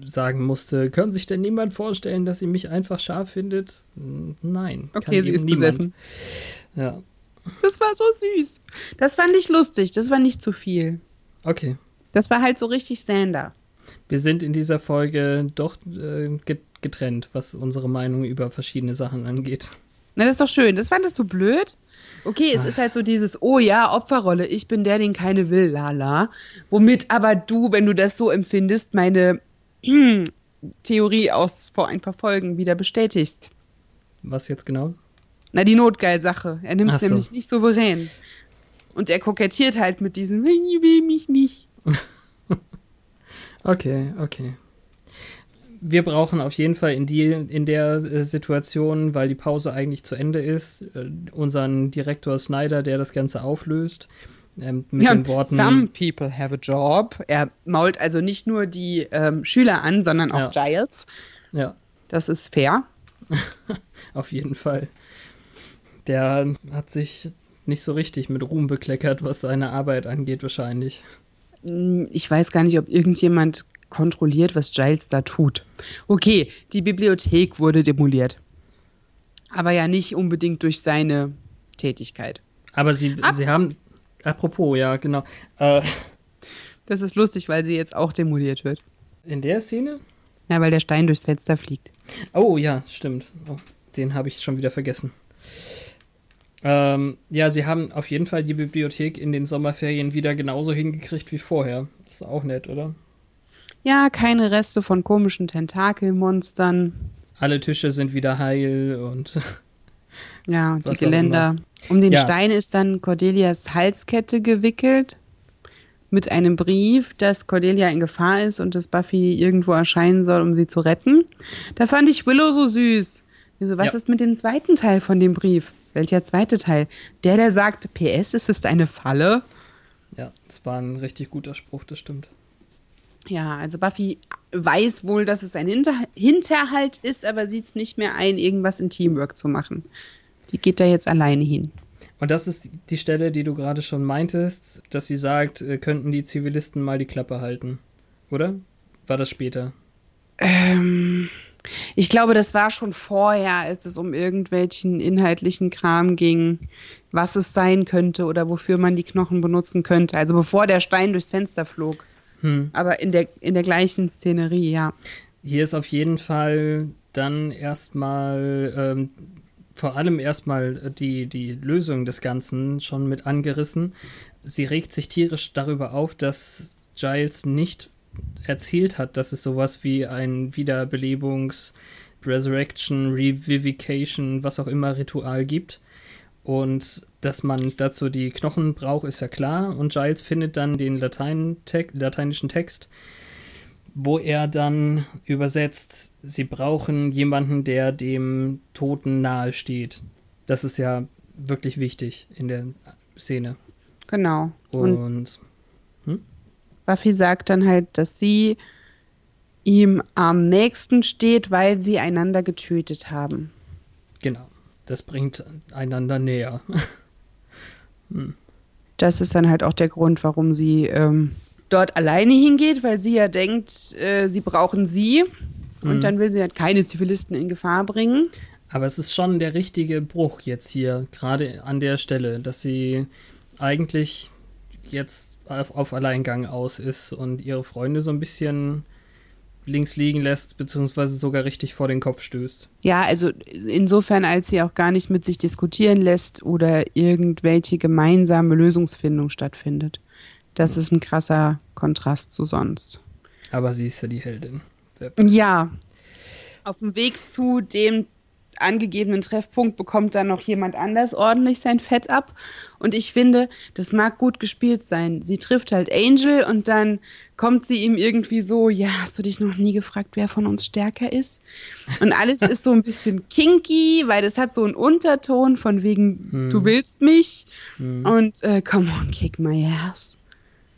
sagen musste, können sich denn niemand vorstellen, dass sie mich einfach scharf findet? Nein. Okay, sie ist niemand. besessen. Ja. Das war so süß. Das fand ich lustig. Das war nicht zu viel. Okay. Das war halt so richtig Sander. Wir sind in dieser Folge doch äh, getrennt, was unsere Meinung über verschiedene Sachen angeht. Na, das ist doch schön. Das fandest du blöd? Okay, es Ach. ist halt so dieses, oh ja, Opferrolle, ich bin der, den keine will, lala. Womit aber du, wenn du das so empfindest, meine Theorie aus vor ein paar Folgen wieder bestätigst. Was jetzt genau? Na, die Notgeil-Sache. Er nimmt es so. nämlich nicht souverän. Und er kokettiert halt mit diesem, ich will mich nicht. okay, okay. Wir brauchen auf jeden Fall in, die, in der äh, Situation, weil die Pause eigentlich zu Ende ist, äh, unseren Direktor Snyder, der das Ganze auflöst. Ähm, mit ja, den Worten. Some people have a job. Er mault also nicht nur die ähm, Schüler an, sondern auch ja. Giles. Ja. Das ist fair. Auf jeden Fall. Der hat sich nicht so richtig mit Ruhm bekleckert, was seine Arbeit angeht, wahrscheinlich. Hm, ich weiß gar nicht, ob irgendjemand kontrolliert, was Giles da tut. Okay, die Bibliothek wurde demoliert. Aber ja nicht unbedingt durch seine Tätigkeit. Aber sie, sie haben Apropos, ja, genau. Äh, das ist lustig, weil sie jetzt auch demoliert wird. In der Szene? Ja, weil der Stein durchs Fenster fliegt. Oh, ja, stimmt. Oh, den habe ich schon wieder vergessen. Ähm, ja, sie haben auf jeden Fall die Bibliothek in den Sommerferien wieder genauso hingekriegt wie vorher. Das ist auch nett, oder? Ja, keine Reste von komischen Tentakelmonstern. Alle Tische sind wieder heil und Ja, die Geländer. Um den ja. Stein ist dann Cordelias Halskette gewickelt mit einem Brief, dass Cordelia in Gefahr ist und dass Buffy irgendwo erscheinen soll, um sie zu retten. Da fand ich Willow so süß. Wieso, was ja. ist mit dem zweiten Teil von dem Brief? Welcher zweite Teil? Der, der sagt, PS, es ist eine Falle. Ja, das war ein richtig guter Spruch, das stimmt. Ja, also Buffy weiß wohl, dass es ein Hinter Hinterhalt ist, aber sieht es nicht mehr ein, irgendwas in Teamwork zu machen. Die geht da jetzt alleine hin. Und das ist die Stelle, die du gerade schon meintest, dass sie sagt, äh, könnten die Zivilisten mal die Klappe halten. Oder? War das später? Ähm, ich glaube, das war schon vorher, als es um irgendwelchen inhaltlichen Kram ging, was es sein könnte oder wofür man die Knochen benutzen könnte. Also bevor der Stein durchs Fenster flog. Hm. Aber in der, in der gleichen Szenerie, ja. Hier ist auf jeden Fall dann erstmal ähm, vor allem erstmal die, die Lösung des Ganzen schon mit angerissen. Sie regt sich tierisch darüber auf, dass Giles nicht erzählt hat, dass es sowas wie ein Wiederbelebungs-, Resurrection, Revivification, was auch immer Ritual gibt. Und dass man dazu die Knochen braucht, ist ja klar. Und Giles findet dann den Latein -Text, lateinischen Text wo er dann übersetzt, sie brauchen jemanden, der dem Toten nahe steht. Das ist ja wirklich wichtig in der Szene. Genau. Und, Und hm? Buffy sagt dann halt, dass sie ihm am nächsten steht, weil sie einander getötet haben. Genau. Das bringt einander näher. hm. Das ist dann halt auch der Grund, warum sie ähm, dort alleine hingeht, weil sie ja denkt, äh, sie brauchen sie. Und mhm. dann will sie halt keine Zivilisten in Gefahr bringen. Aber es ist schon der richtige Bruch jetzt hier, gerade an der Stelle, dass sie eigentlich jetzt auf, auf Alleingang aus ist und ihre Freunde so ein bisschen links liegen lässt, beziehungsweise sogar richtig vor den Kopf stößt. Ja, also insofern, als sie auch gar nicht mit sich diskutieren lässt oder irgendwelche gemeinsame Lösungsfindung stattfindet. Das ist ein krasser Kontrast zu sonst. Aber sie ist ja die Heldin. Ja. Auf dem Weg zu dem angegebenen Treffpunkt bekommt dann noch jemand anders ordentlich sein Fett ab. Und ich finde, das mag gut gespielt sein. Sie trifft halt Angel und dann kommt sie ihm irgendwie so, ja, hast du dich noch nie gefragt, wer von uns stärker ist? Und alles ist so ein bisschen kinky, weil das hat so einen Unterton von wegen, hm. du willst mich. Hm. Und äh, come on, kick my ass.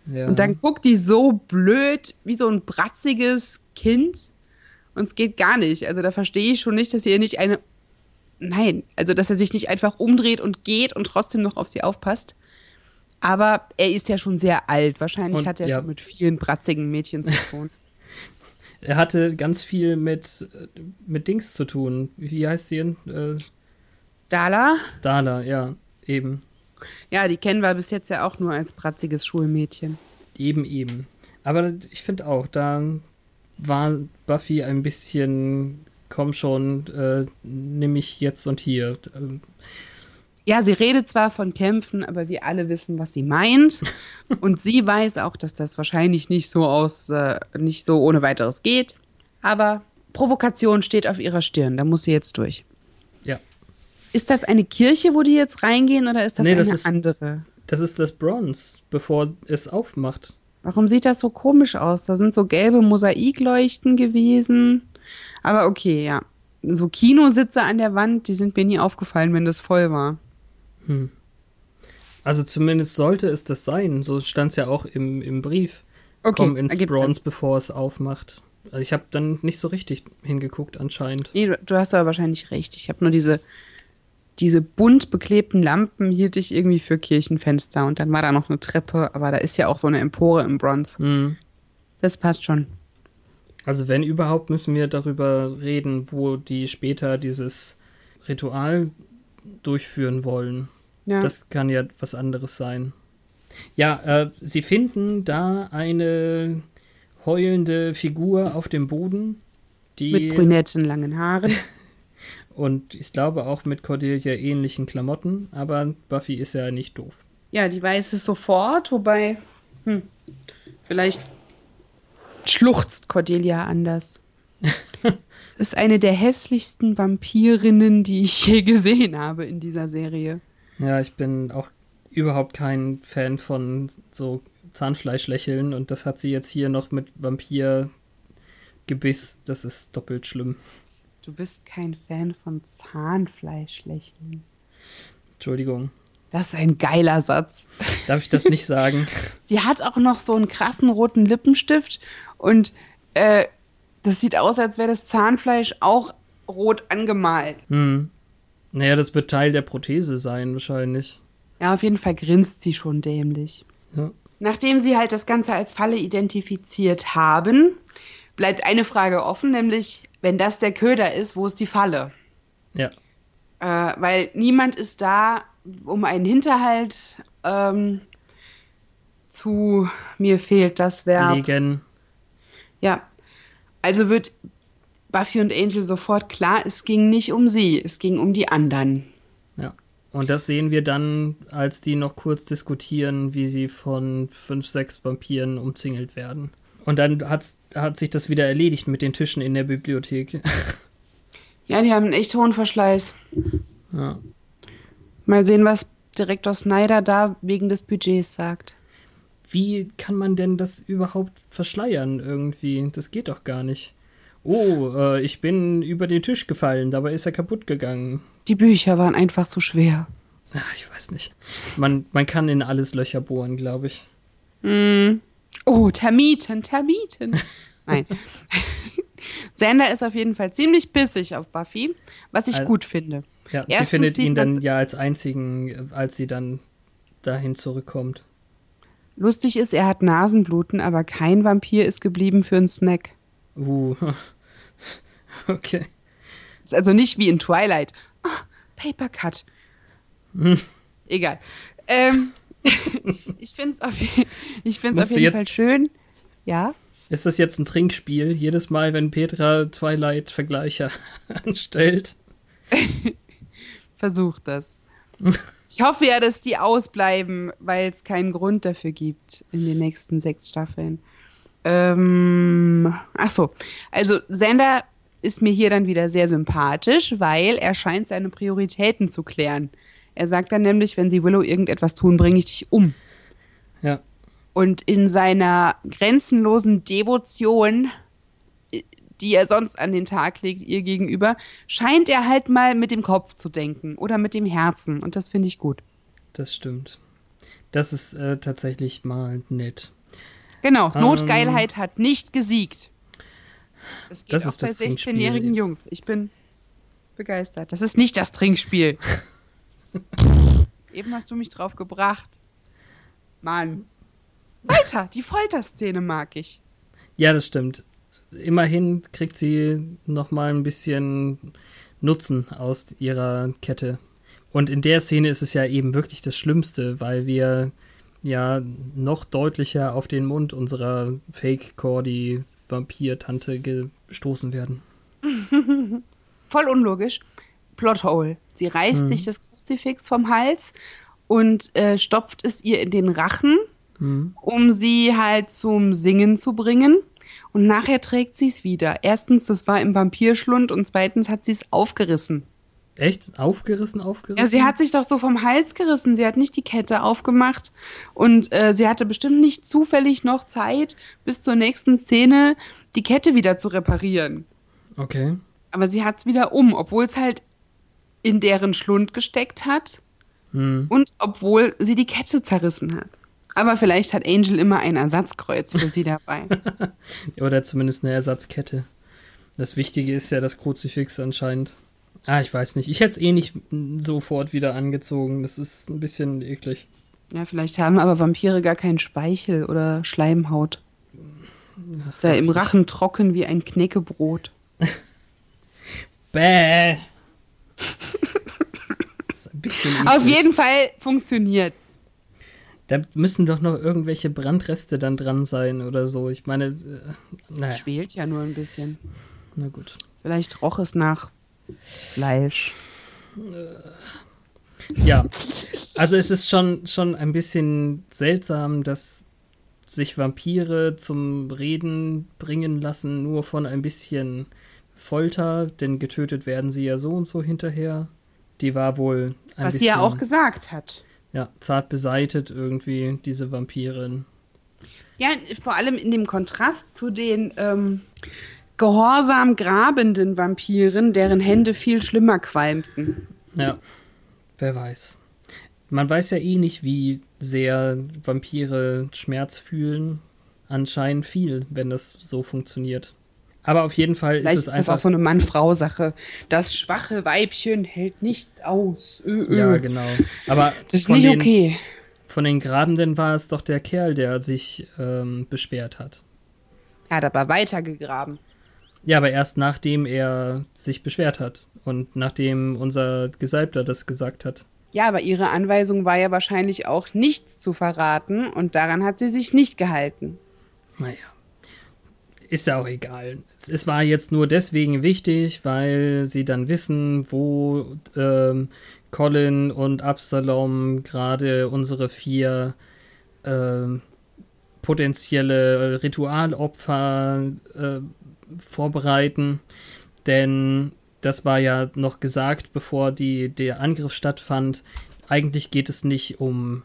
Ja. Und dann guckt die so blöd wie so ein bratziges Kind. Und es geht gar nicht. Also da verstehe ich schon nicht, dass ihr nicht eine. Nein, also dass er sich nicht einfach umdreht und geht und trotzdem noch auf sie aufpasst. Aber er ist ja schon sehr alt. Wahrscheinlich Und, hat er ja. schon mit vielen bratzigen Mädchen zu tun. Er hatte ganz viel mit, mit Dings zu tun. Wie heißt sie? denn? Äh, Dala? Dala, ja, eben. Ja, die kennen wir bis jetzt ja auch nur als bratziges Schulmädchen. Eben, eben. Aber ich finde auch, da war Buffy ein bisschen, komm schon, äh, nimm mich jetzt und hier. Ähm, Ja, sie redet zwar von Kämpfen, aber wir alle wissen, was sie meint. Und sie weiß auch, dass das wahrscheinlich nicht so aus, äh, nicht so ohne weiteres geht. Aber Provokation steht auf ihrer Stirn, da muss sie jetzt durch. Ist das eine Kirche, wo die jetzt reingehen, oder ist das Nee, eine das ist- andere? das ist das Bronze, bevor es aufmacht. Warum sieht das so komisch aus? Da sind so gelbe Mosaikleuchten gewesen. Aber okay, ja. So Kinositze an der Wand, die sind mir nie aufgefallen, wenn das voll war. Also zumindest sollte es das sein. So stand es ja auch im, im Brief. Okay, Komm ins Bronze, bevor es aufmacht. Also ich habe dann nicht so richtig hingeguckt anscheinend. Nee, du, du hast aber wahrscheinlich recht. Ich habe nur diese, diese bunt beklebten Lampen hielt ich irgendwie für Kirchenfenster und dann war da noch eine Treppe, aber da ist ja auch so eine Empore im Bronze. Hm. Das passt schon. Also wenn überhaupt, müssen wir darüber reden, wo die später dieses Ritual durchführen wollen. Ja. Das kann ja was anderes sein. Ja, äh, sie finden da eine heulende Figur auf dem Boden, die Mit brünetten langen Haaren. und ich glaube auch mit Cordelia ähnlichen Klamotten, aber Buffy ist ja nicht doof. Ja, die weiß es sofort, wobei, hm, vielleicht schluchzt Cordelia anders. Ist eine der hässlichsten Vampirinnen, die ich je gesehen habe in dieser Serie. Ja, ich bin auch überhaupt kein Fan von so Zahnfleischlächeln und das hat sie jetzt hier noch mit Vampirgebiss. Das ist doppelt schlimm. Du bist kein Fan von Zahnfleischlächeln. Entschuldigung. Das ist ein geiler Satz. Darf ich das nicht sagen? Die hat auch noch so einen krassen roten Lippenstift und äh, das sieht aus, als wäre das Zahnfleisch auch rot angemalt. Hm. Naja, das wird Teil der Prothese sein, wahrscheinlich. Ja, auf jeden Fall grinst sie schon dämlich. Ja. Nachdem sie halt das Ganze als Falle identifiziert haben, bleibt eine Frage offen, nämlich, wenn das der Köder ist, wo ist die Falle? Ja. Äh, weil niemand ist da, um einen Hinterhalt ähm, zu mir fehlt das Verb. Legen. Ja. Also wird Buffy und Angel sofort klar, es ging nicht um sie, es ging um die anderen. Ja. Und das sehen wir dann, als die noch kurz diskutieren, wie sie von fünf, sechs Vampiren umzingelt werden. Und dann hat's, hat sich das wieder erledigt mit den Tischen in der Bibliothek. Ja, die haben einen echt hohen Verschleiß. ja. Mal sehen, was Direktor Snyder da wegen des Budgets sagt. Wie kann man denn das überhaupt verschleiern irgendwie? Das geht doch gar nicht. Oh, äh, ich bin über den Tisch gefallen, dabei ist er kaputt gegangen. Die Bücher waren einfach zu schwer. Ach, ich weiß nicht. Man, man kann in alles Löcher bohren, glaube ich. Oh, Termiten, Termiten. Nein. Sander ist auf jeden Fall ziemlich bissig auf Buffy, was ich Al- gut finde. Ja, sie Erstens findet sieht ihn dann ja als einzigen, als sie dann dahin zurückkommt. Lustig ist, er hat Nasenbluten, aber kein Vampir ist geblieben für einen Snack. Uh. okay. Ist also nicht wie in Twilight. Ah, Paper Cut. Hm. Egal. Ähm, ich finde es auf, ich find's Musst auf jeden Fall schön. Ja. Ist das jetzt ein Trinkspiel? Jedes Mal, wenn Petra Twilight-Vergleiche anstellt? Versucht das. Ich hoffe ja, dass die ausbleiben, weil es keinen Grund dafür gibt in den nächsten sechs Staffeln. Ähm, ach so. Also Sander ist mir hier dann wieder sehr sympathisch, weil er scheint seine Prioritäten zu klären. Er sagt dann nämlich, wenn sie Willow irgendetwas tun, bringe ich dich um. Ja. Und in seiner grenzenlosen Devotion, die er sonst an den Tag legt, ihr gegenüber, scheint er halt mal mit dem Kopf zu denken oder mit dem Herzen. Und das finde ich gut. Das stimmt. Das ist äh, tatsächlich mal nett. Genau, Ähm, Notgeilheit hat nicht gesiegt. Das geht Das auch ist bei das Trinkspiel. 16-jährigen Jungs. Ich bin begeistert. Das ist nicht das Trinkspiel. Eben hast du mich drauf gebracht. Mann. Weiter, die Folterszene mag ich. Ja, das stimmt. Immerhin kriegt sie noch mal ein bisschen Nutzen aus ihrer Kette. Und in der Szene ist es ja eben wirklich das Schlimmste, weil wir ja noch deutlicher auf den Mund unserer Fake-Cordy-Vampir-Tante gestoßen werden. Voll unlogisch. Plothole. Sie reißt mhm. sich das Kruzifix vom Hals und äh, stopft es ihr in den Rachen, mhm. um sie halt zum Singen zu bringen. Und nachher trägt sie es wieder. Erstens, das war im Vampirschlund und zweitens hat sie es aufgerissen. Echt? Aufgerissen, aufgerissen? Ja, sie hat sich doch so vom Hals gerissen. Sie hat nicht die Kette aufgemacht und äh, sie hatte bestimmt nicht zufällig noch Zeit, bis zur nächsten Szene die Kette wieder zu reparieren. Okay. Aber sie hat es wieder um, obwohl es halt in deren Schlund gesteckt hat hm. und obwohl sie die Kette zerrissen hat. Aber vielleicht hat Angel immer ein Ersatzkreuz für sie dabei. Oder zumindest eine Ersatzkette. Das Wichtige ist ja das Kruzifix anscheinend. Ah, ich weiß nicht. Ich hätte es eh nicht sofort wieder angezogen. Das ist ein bisschen eklig. Ja, vielleicht haben aber Vampire gar keinen Speichel oder Schleimhaut. Ach, ja im Rachen nicht. trocken wie ein Knäckebrot. Bäh. Auf jeden Fall funktioniert's. Da müssen doch noch irgendwelche Brandreste dann dran sein oder so. Ich meine, äh, naja. Schwelt ja nur ein bisschen. Na gut. Vielleicht roch es nach Fleisch. Ja, also es ist schon, schon ein bisschen seltsam, dass sich Vampire zum Reden bringen lassen, nur von ein bisschen Folter, denn getötet werden sie ja so und so hinterher. Die war wohl ein Was bisschen, sie ja auch gesagt hat. Ja, zart beseitet irgendwie, diese Vampirin. Ja, vor allem in dem Kontrast zu den ähm, gehorsam grabenden Vampiren, deren Hände viel schlimmer qualmten. Ja, wer weiß. Man weiß ja eh nicht, wie sehr Vampire Schmerz fühlen. Anscheinend viel, wenn das so funktioniert. Aber auf jeden Fall Vielleicht ist es ist einfach. Das auch so eine Mann-Frau-Sache. Das schwache Weibchen hält nichts aus. Ö, ö. Ja, genau. Aber das ist nicht den, okay. Von den Grabenden war es doch der Kerl, der sich ähm, beschwert hat. Er hat aber weitergegraben. Ja, aber erst nachdem er sich beschwert hat und nachdem unser Gesalbter das gesagt hat. Ja, aber ihre Anweisung war ja wahrscheinlich auch nichts zu verraten und daran hat sie sich nicht gehalten. Naja. Ist ja auch egal. Es war jetzt nur deswegen wichtig, weil sie dann wissen, wo ähm, Colin und Absalom gerade unsere vier äh, potenzielle Ritualopfer äh, vorbereiten, denn das war ja noch gesagt, bevor die, der Angriff stattfand. Eigentlich geht es nicht um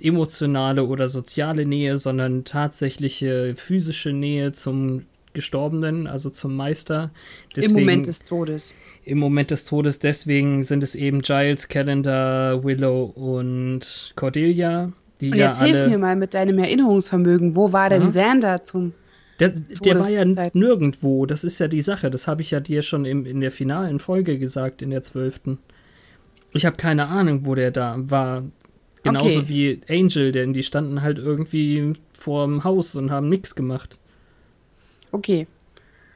emotionale oder soziale Nähe, sondern tatsächliche physische Nähe zum Gestorbenen, also zum Meister. Deswegen, Im Moment des Todes. Im Moment des Todes, deswegen sind es eben Giles, Calendar, Willow und Cordelia. Die und jetzt ja hilf mir mal mit deinem Erinnerungsvermögen. Wo war denn Xander zum der, der war ja nirgendwo. Das ist ja die Sache. Das habe ich ja dir schon im, in der finalen Folge gesagt, in der zwölften. Ich habe keine Ahnung, wo der da war. Genauso okay. wie Angel, denn die standen halt irgendwie vor dem Haus und haben nichts gemacht. Okay.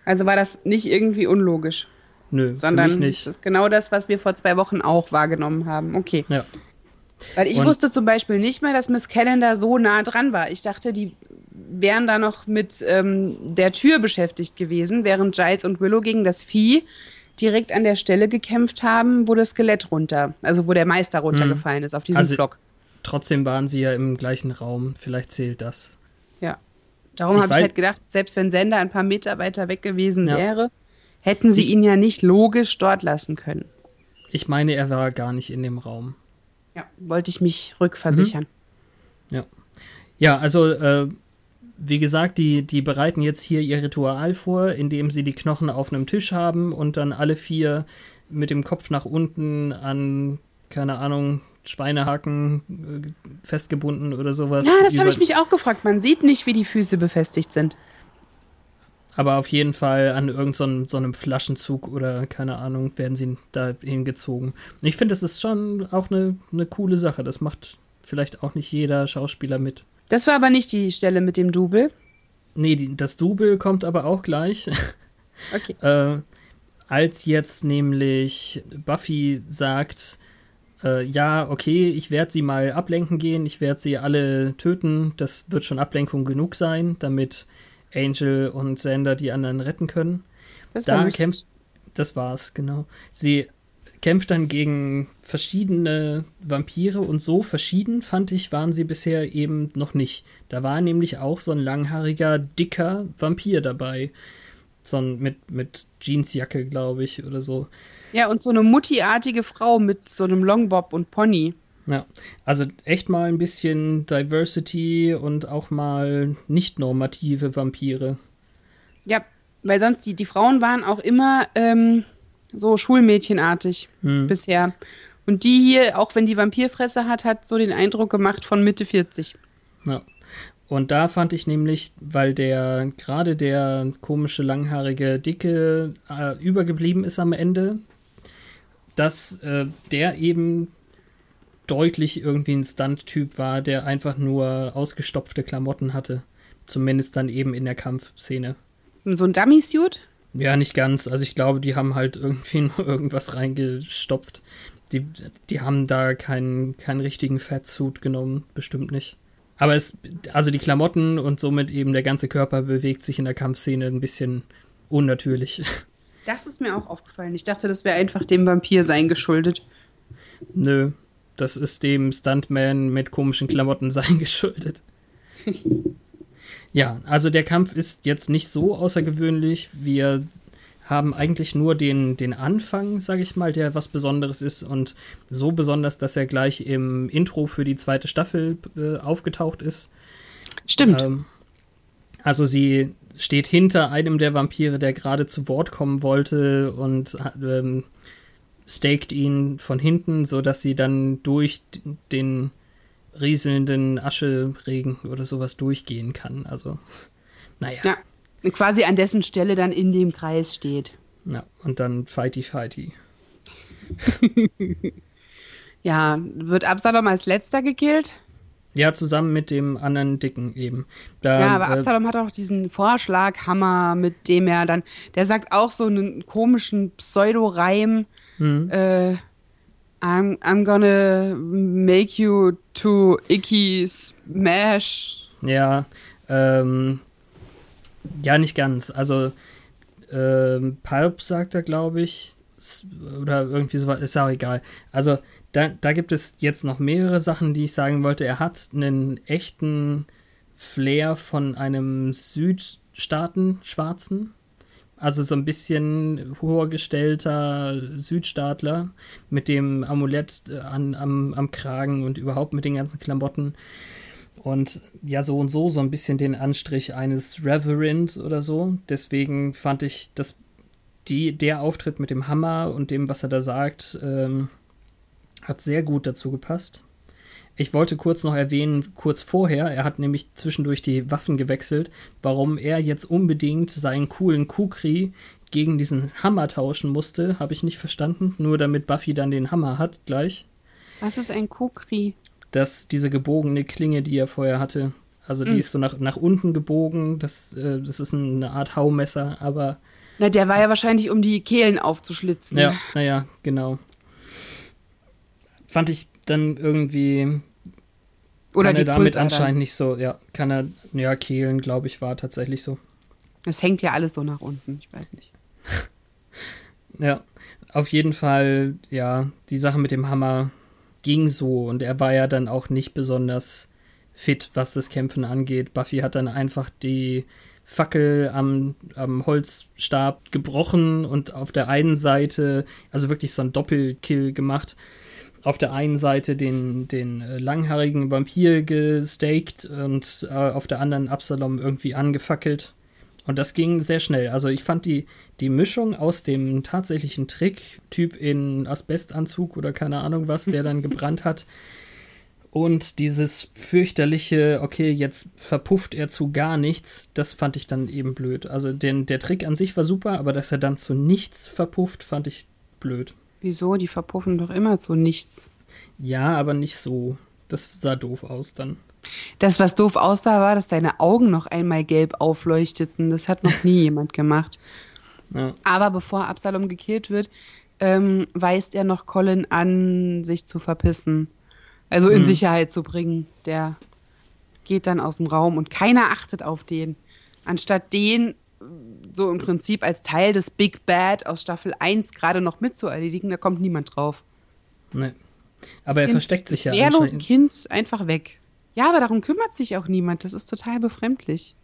Also war das nicht irgendwie unlogisch. Nö, sondern nicht. das ist genau das, was wir vor zwei Wochen auch wahrgenommen haben. Okay. Ja. Weil ich und wusste zum Beispiel nicht mehr, dass Miss Calendar so nah dran war. Ich dachte, die wären da noch mit ähm, der Tür beschäftigt gewesen, während Giles und Willow gegen das Vieh direkt an der Stelle gekämpft haben, wo das Skelett runter, also wo der Meister runtergefallen hm. ist, auf diesem also, Block. Trotzdem waren sie ja im gleichen Raum, vielleicht zählt das. Ja. Darum habe ich halt gedacht, selbst wenn Sender ein paar Meter weiter weg gewesen ja. wäre, hätten sie ich, ihn ja nicht logisch dort lassen können. Ich meine, er war gar nicht in dem Raum. Ja, wollte ich mich rückversichern. Mhm. Ja. Ja, also äh, wie gesagt, die, die bereiten jetzt hier ihr Ritual vor, indem sie die Knochen auf einem Tisch haben und dann alle vier mit dem Kopf nach unten an, keine Ahnung, Schweinehaken äh, festgebunden oder sowas. Ja, das habe ich mich auch gefragt. Man sieht nicht, wie die Füße befestigt sind. Aber auf jeden Fall an irgendeinem so, so einem Flaschenzug oder keine Ahnung, werden sie da hingezogen. Und ich finde, das ist schon auch eine, eine coole Sache. Das macht vielleicht auch nicht jeder Schauspieler mit. Das war aber nicht die Stelle mit dem Double. Nee, die, das Double kommt aber auch gleich. Okay. äh, als jetzt nämlich Buffy sagt, äh, ja, okay, ich werde sie mal ablenken gehen, ich werde sie alle töten, das wird schon Ablenkung genug sein, damit Angel und Xander die anderen retten können. Das da war kämpft, das war's, genau. Sie kämpft dann gegen verschiedene Vampire und so verschieden, fand ich, waren sie bisher eben noch nicht. Da war nämlich auch so ein langhaariger, dicker Vampir dabei. So ein mit, mit Jeansjacke, glaube ich, oder so. Ja, und so eine muttiartige Frau mit so einem Longbob und Pony. Ja, also echt mal ein bisschen Diversity und auch mal nicht normative Vampire. Ja, weil sonst die, die Frauen waren auch immer ähm, so Schulmädchenartig Hm. bisher. Und die hier, auch wenn die Vampirfresse hat, hat so den Eindruck gemacht von Mitte 40. Ja. Und da fand ich nämlich, weil der gerade der komische, langhaarige, dicke äh, übergeblieben ist am Ende, dass äh, der eben deutlich irgendwie ein Stunt-Typ war, der einfach nur ausgestopfte Klamotten hatte. Zumindest dann eben in der Kampfszene. So ein Dummy-Suit? Ja, nicht ganz. Also ich glaube, die haben halt irgendwie nur irgendwas reingestopft. Die, die haben da keinen, keinen richtigen Fatsuit genommen, bestimmt nicht. Aber es, also die Klamotten und somit eben der ganze Körper bewegt sich in der Kampfszene ein bisschen unnatürlich. Das ist mir auch aufgefallen. Ich dachte, das wäre einfach dem Vampir-Sein geschuldet. Nö, das ist dem Stuntman mit komischen Klamotten sein geschuldet. ja, also der Kampf ist jetzt nicht so außergewöhnlich. Wir haben eigentlich nur den, den Anfang, sage ich mal, der was Besonderes ist und so besonders, dass er gleich im Intro für die zweite Staffel äh, aufgetaucht ist. Stimmt. Ähm, also sie steht hinter einem der Vampire, der gerade zu Wort kommen wollte und ähm, staked ihn von hinten, sodass sie dann durch den rieselnden Ascheregen oder sowas durchgehen kann. Also, naja. Ja. Quasi an dessen Stelle dann in dem Kreis steht. Ja, und dann fighty fighty. Ja, wird Absalom als letzter gekillt? Ja, zusammen mit dem anderen Dicken eben. Da, Ja, aber äh, Absalom hat auch diesen Vorschlaghammer, mit dem er dann, der sagt auch so einen komischen Pseudo-Reim, hm. äh, I'm, I'm gonna make you to icky smash. Ja, ähm, ja, nicht ganz. Also, ähm, Pulp sagt er, glaube ich, oder irgendwie sowas, ist auch egal. Also, da, da gibt es jetzt noch mehrere Sachen, die ich sagen wollte. Er hat einen echten Flair von einem Südstaaten-Schwarzen. Also so ein bisschen hohergestellter Südstaatler mit dem Amulett äh, an, am, am Kragen und überhaupt mit den ganzen Klamotten. Und ja, so und so, so ein bisschen den Anstrich eines Reverend oder so. Deswegen fand ich, dass die, der Auftritt mit dem Hammer und dem, was er da sagt, ähm, hat sehr gut dazu gepasst. Ich wollte kurz noch erwähnen, kurz vorher, er hat nämlich zwischendurch die Waffen gewechselt, warum er jetzt unbedingt seinen coolen Kukri gegen diesen Hammer tauschen musste, habe ich nicht verstanden, nur damit Buffy dann den Hammer hat gleich. Was ist ein Kukri? Dass diese gebogene Klinge, die er vorher hatte, also die Mhm. ist so nach, nach unten gebogen, das, äh, das ist eine Art Haumesser, aber Na, der war ja wahrscheinlich, um die Kehlen aufzuschlitzen. ja, naja, genau. Fand ich dann irgendwie, Oder kann die er damit Pulsadern. anscheinend nicht so, ja, kann er, ja, Kehlen, glaube ich, war tatsächlich so. Das hängt ja alles so nach unten, ich weiß nicht. Ja, auf jeden Fall, ja, die Sache mit dem Hammer ging so und er war ja dann auch nicht besonders fit, was das Kämpfen angeht. Buffy hat dann einfach die Fackel am, am Holzstab gebrochen und auf der einen Seite, also wirklich so ein Doppelkill gemacht, auf der einen Seite den, den äh, langhaarigen Vampir gestaked und äh, auf der anderen Absalom irgendwie angefackelt. Und das ging sehr schnell. Also ich fand die, die Mischung aus dem tatsächlichen Trick-Typ in Asbestanzug oder keine Ahnung was, der dann gebrannt hat, und dieses fürchterliche, okay, jetzt verpufft er zu gar nichts, das fand ich dann eben blöd. Also den, der Trick an sich war super, aber dass er dann zu nichts verpufft, fand ich blöd. Wieso? Die verpuffen doch immer zu nichts. Ja, aber nicht so. Das sah doof aus dann. Das, was doof aussah, war, dass deine Augen noch einmal gelb aufleuchteten. Das hat noch nie jemand gemacht. Ja. Aber bevor Absalom gekillt wird, ähm, weist er noch Colin an, sich zu verpissen. Also in mhm. Sicherheit zu bringen. Der geht dann aus dem Raum und keiner achtet auf den. Anstatt den so im Prinzip als Teil des Big Bad aus Staffel 1 gerade noch mitzuerledigen, da kommt niemand drauf. Nee. Aber das er kind, versteckt sich ja. Das wehrlose Kind einfach weg. Ja, aber darum kümmert sich auch niemand. Das ist total befremdlich.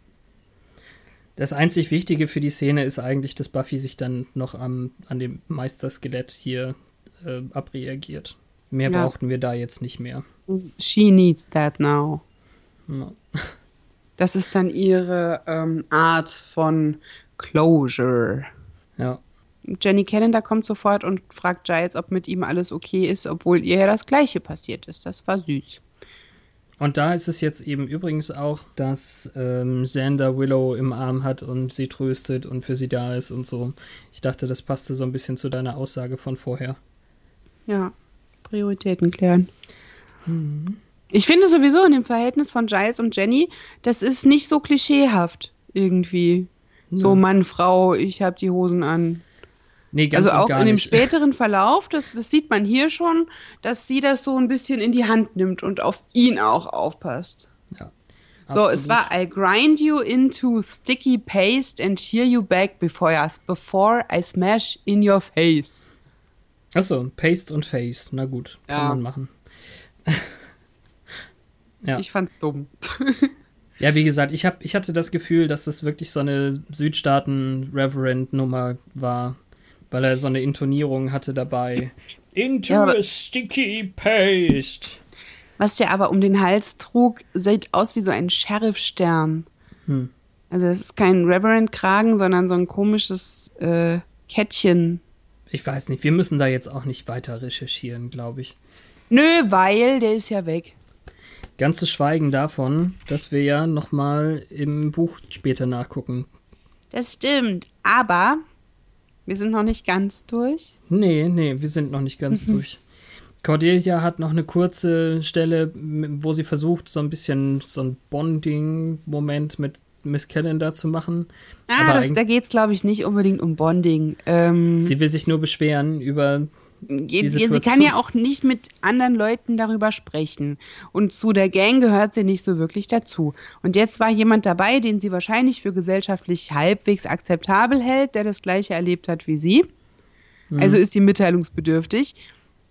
Das einzig Wichtige für die Szene ist eigentlich, dass Buffy sich dann noch am, an dem Meisterskelett hier äh, abreagiert. Mehr ja. brauchten wir da jetzt nicht mehr. She needs that now. No. Das ist dann ihre ähm, Art von Closure. Ja. Jenny Callender kommt sofort und fragt Giles, ob mit ihm alles okay ist, obwohl ihr ja das Gleiche passiert ist. Das war süß. Und da ist es jetzt eben übrigens auch, dass ähm, Xander Willow im Arm hat und sie tröstet und für sie da ist und so. Ich dachte, das passte so ein bisschen zu deiner Aussage von vorher. Ja, Prioritäten klären. Mhm. Ich finde sowieso in dem Verhältnis von Giles und Jenny, das ist nicht so klischeehaft irgendwie. Ja. So Mann, Frau, ich habe die Hosen an. Nee, ganz also auch in dem nicht. späteren Verlauf, das, das sieht man hier schon, dass sie das so ein bisschen in die Hand nimmt und auf ihn auch aufpasst. Ja. So, es war I'll grind you into sticky paste and hear you back before I, before I smash in your face. Achso, Paste und Face. Na gut, kann ja. man machen. Ja. Ich fand's dumm. ja, wie gesagt, ich, hab, ich hatte das Gefühl, dass das wirklich so eine Südstaaten-Reverend-Nummer war, weil er so eine Intonierung hatte dabei. Into ja, a sticky paste. Was der aber um den Hals trug, sieht aus wie so ein Sheriff-Stern. Hm. Also es ist kein Reverend-Kragen, sondern so ein komisches äh, Kettchen. Ich weiß nicht, wir müssen da jetzt auch nicht weiter recherchieren, glaube ich. Nö, weil der ist ja weg. Ganz zu schweigen davon, dass wir ja noch mal im Buch später nachgucken. Das stimmt, aber wir sind noch nicht ganz durch. Nee, nee, wir sind noch nicht ganz mhm. durch. Cordelia hat noch eine kurze Stelle, wo sie versucht, so ein bisschen so ein Bonding-Moment mit Miss Calendar zu machen. Ah, das, da geht es, glaube ich, nicht unbedingt um Bonding. Ähm, sie will sich nur beschweren über Sie kann ja auch nicht mit anderen Leuten darüber sprechen. Und zu der Gang gehört sie nicht so wirklich dazu. Und jetzt war jemand dabei, den sie wahrscheinlich für gesellschaftlich halbwegs akzeptabel hält, der das gleiche erlebt hat wie sie. Mhm. Also ist sie mitteilungsbedürftig.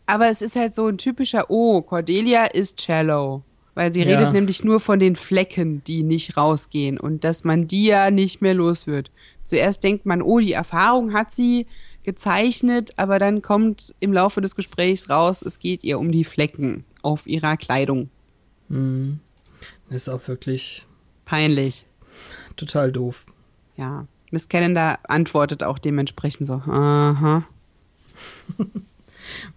Aber es ist halt so ein typischer, oh, Cordelia ist shallow. Weil sie ja. redet nämlich nur von den Flecken, die nicht rausgehen und dass man die ja nicht mehr los wird. Zuerst denkt man, oh, die Erfahrung hat sie, gezeichnet, aber dann kommt im Laufe des Gesprächs raus, es geht ihr um die Flecken auf ihrer Kleidung. Mhm. ist auch wirklich peinlich. Total doof. Ja. Miss Calendar antwortet auch dementsprechend so, aha.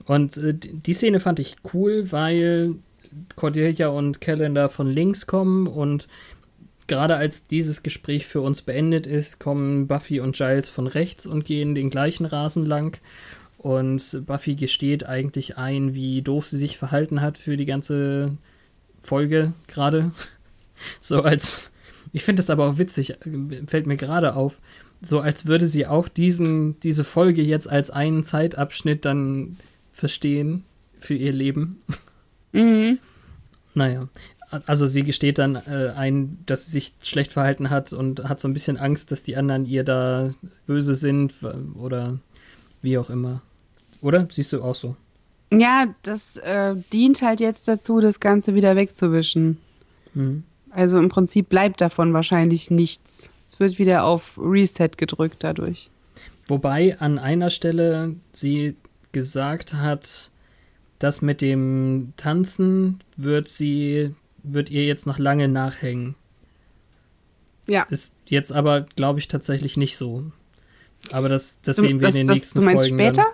und äh, die Szene fand ich cool, weil Cordelia und Calendar von links kommen und gerade als dieses Gespräch für uns beendet ist, kommen Buffy und Giles von rechts und gehen den gleichen Rasen lang. Und Buffy gesteht eigentlich ein, wie doof sie sich verhalten hat für die ganze Folge gerade. So als. Ich finde das aber auch witzig, fällt mir gerade auf. So als würde sie auch diesen, diese Folge jetzt als einen Zeitabschnitt dann verstehen für ihr Leben. Mhm. Naja, also sie gesteht dann äh, ein, dass sie sich schlecht verhalten hat und hat so ein bisschen Angst, dass die anderen ihr da böse sind oder wie auch immer. Oder? Siehst du auch so? Ja, das äh, dient halt jetzt dazu, das Ganze wieder wegzuwischen. Mhm. Also im Prinzip bleibt davon wahrscheinlich nichts. Es wird wieder auf Reset gedrückt dadurch. Wobei an einer Stelle sie gesagt hat, dass mit dem Tanzen wird sie wird ihr jetzt noch lange nachhängen. Ja. Ist jetzt aber, glaube ich, tatsächlich nicht so. Aber das, das sehen wir das, in den das, nächsten Folgen. Du meinst Folgen später?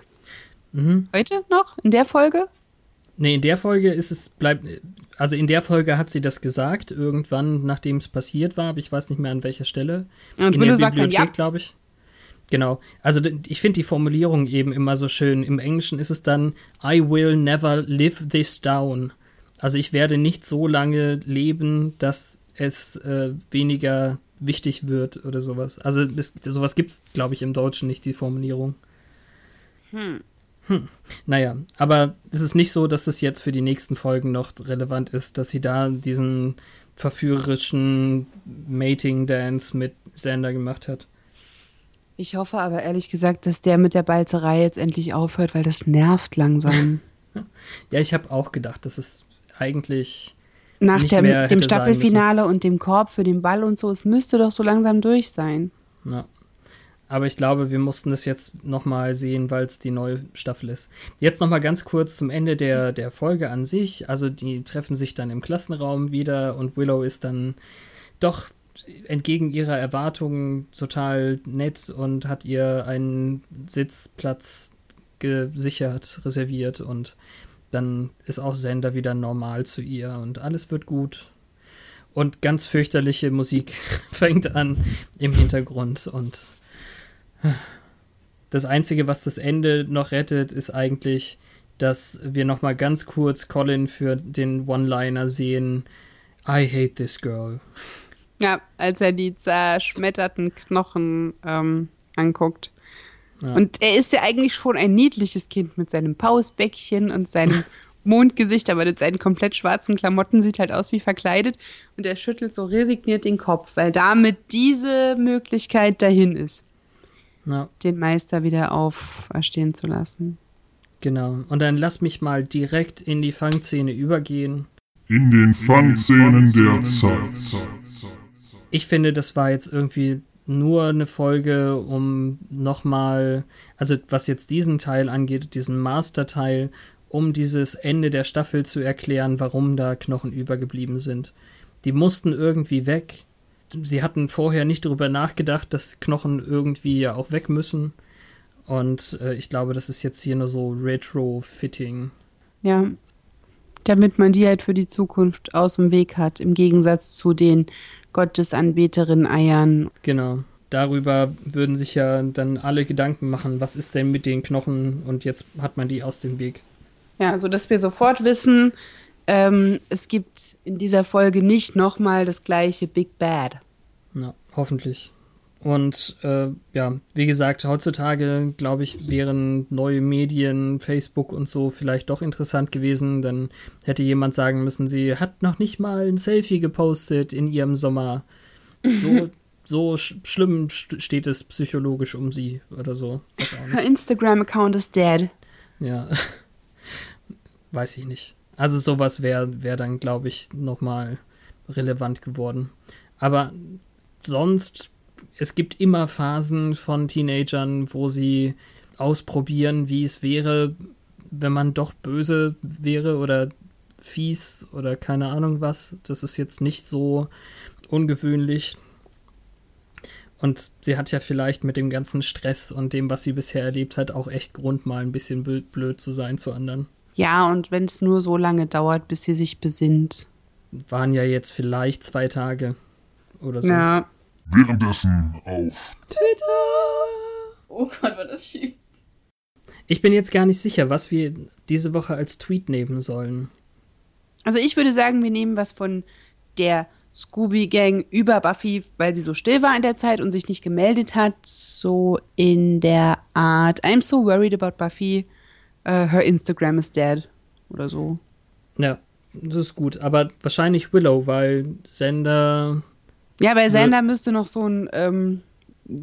Mhm. Heute noch? In der Folge? Nee, in der Folge ist es, bleibt, also in der Folge hat sie das gesagt, irgendwann, nachdem es passiert war, aber ich weiß nicht mehr an welcher Stelle. Und in der Bibliothek, ja. glaube ich. Genau. Also ich finde die Formulierung eben immer so schön. Im Englischen ist es dann I will never live this down. Also ich werde nicht so lange leben, dass es äh, weniger wichtig wird oder sowas. Also es, sowas gibt es, glaube ich, im Deutschen nicht, die Formulierung. Hm. Hm. Naja, aber es ist nicht so, dass es jetzt für die nächsten Folgen noch relevant ist, dass sie da diesen verführerischen Mating-Dance mit Sander gemacht hat. Ich hoffe aber ehrlich gesagt, dass der mit der Balzerei jetzt endlich aufhört, weil das nervt langsam. ja, ich habe auch gedacht, dass es eigentlich nach der, dem Staffelfinale und dem Korb für den Ball und so, es müsste doch so langsam durch sein. Ja. Aber ich glaube, wir mussten das jetzt nochmal sehen, weil es die neue Staffel ist. Jetzt nochmal ganz kurz zum Ende der, der Folge an sich. Also die treffen sich dann im Klassenraum wieder und Willow ist dann doch entgegen ihrer Erwartungen total nett und hat ihr einen Sitzplatz gesichert, reserviert und dann ist auch Sender wieder normal zu ihr und alles wird gut. Und ganz fürchterliche Musik fängt an im Hintergrund und das Einzige, was das Ende noch rettet, ist eigentlich, dass wir noch mal ganz kurz Colin für den One-Liner sehen. I hate this girl. Ja, als er die zerschmetterten Knochen ähm, anguckt. Ja. Und er ist ja eigentlich schon ein niedliches Kind mit seinem Pausbäckchen und seinem Mondgesicht, aber mit seinen komplett schwarzen Klamotten sieht halt aus wie verkleidet. Und er schüttelt so resigniert den Kopf, weil damit diese Möglichkeit dahin ist ja. den Meister wieder auferstehen zu lassen. Genau. Und dann lass mich mal direkt in die Fangszene übergehen. In den Fangszenen der Zeit. Ich finde, das war jetzt irgendwie nur eine Folge, um nochmal, also was jetzt diesen Teil angeht, diesen Master-Teil, um dieses Ende der Staffel zu erklären, warum da Knochen übergeblieben sind. Die mussten irgendwie weg sie hatten vorher nicht darüber nachgedacht, dass Knochen irgendwie ja auch weg müssen. Und äh, ich glaube, das ist jetzt hier nur so Retro-Fitting. Ja. Damit man die halt für die Zukunft aus dem Weg hat, im Gegensatz zu den Gottesanbeterinnen-Eiern. Genau. Darüber würden sich ja dann alle Gedanken machen, was ist denn mit den Knochen und jetzt hat man die aus dem Weg. Ja, so dass wir sofort wissen, ähm, es gibt in dieser Folge nicht nochmal das gleiche Big Bad. Na, hoffentlich. Und äh, ja, wie gesagt, heutzutage, glaube ich, wären neue Medien, Facebook und so vielleicht doch interessant gewesen. Dann hätte jemand sagen müssen, sie hat noch nicht mal ein Selfie gepostet in ihrem Sommer. So, so sch schlimm steht es psychologisch um sie oder so. Her Instagram-Account is dead. Ja, weiß ich nicht. Also sowas wäre wär dann, glaube ich, nochmal relevant geworden. Aber sonst, es gibt immer Phasen von Teenagern, wo sie ausprobieren, wie es wäre, wenn man doch böse wäre oder fies oder keine Ahnung was. Das ist jetzt nicht so ungewöhnlich. Und sie hat ja vielleicht mit dem ganzen Stress und dem, was sie bisher erlebt hat, auch echt Grund, mal ein bisschen blöd zu sein zu anderen. Ja, und wenn es nur so lange dauert, bis sie sich besinnt. Waren ja jetzt vielleicht zwei Tage oder so. Ja. Währenddessen auf Twitter. Oh Gott, war das schief. Ich bin jetzt gar nicht sicher, was wir diese Woche als Tweet nehmen sollen. Also ich würde sagen, wir nehmen was von der Scooby-Gang über Buffy, weil sie so still war in der Zeit und sich nicht gemeldet hat. So in der Art, I'm so worried about Buffy, uh, her Instagram is dead oder so. Ja, das ist gut. Aber wahrscheinlich Willow, weil Sender ja, bei Sander müsste noch so ein ähm,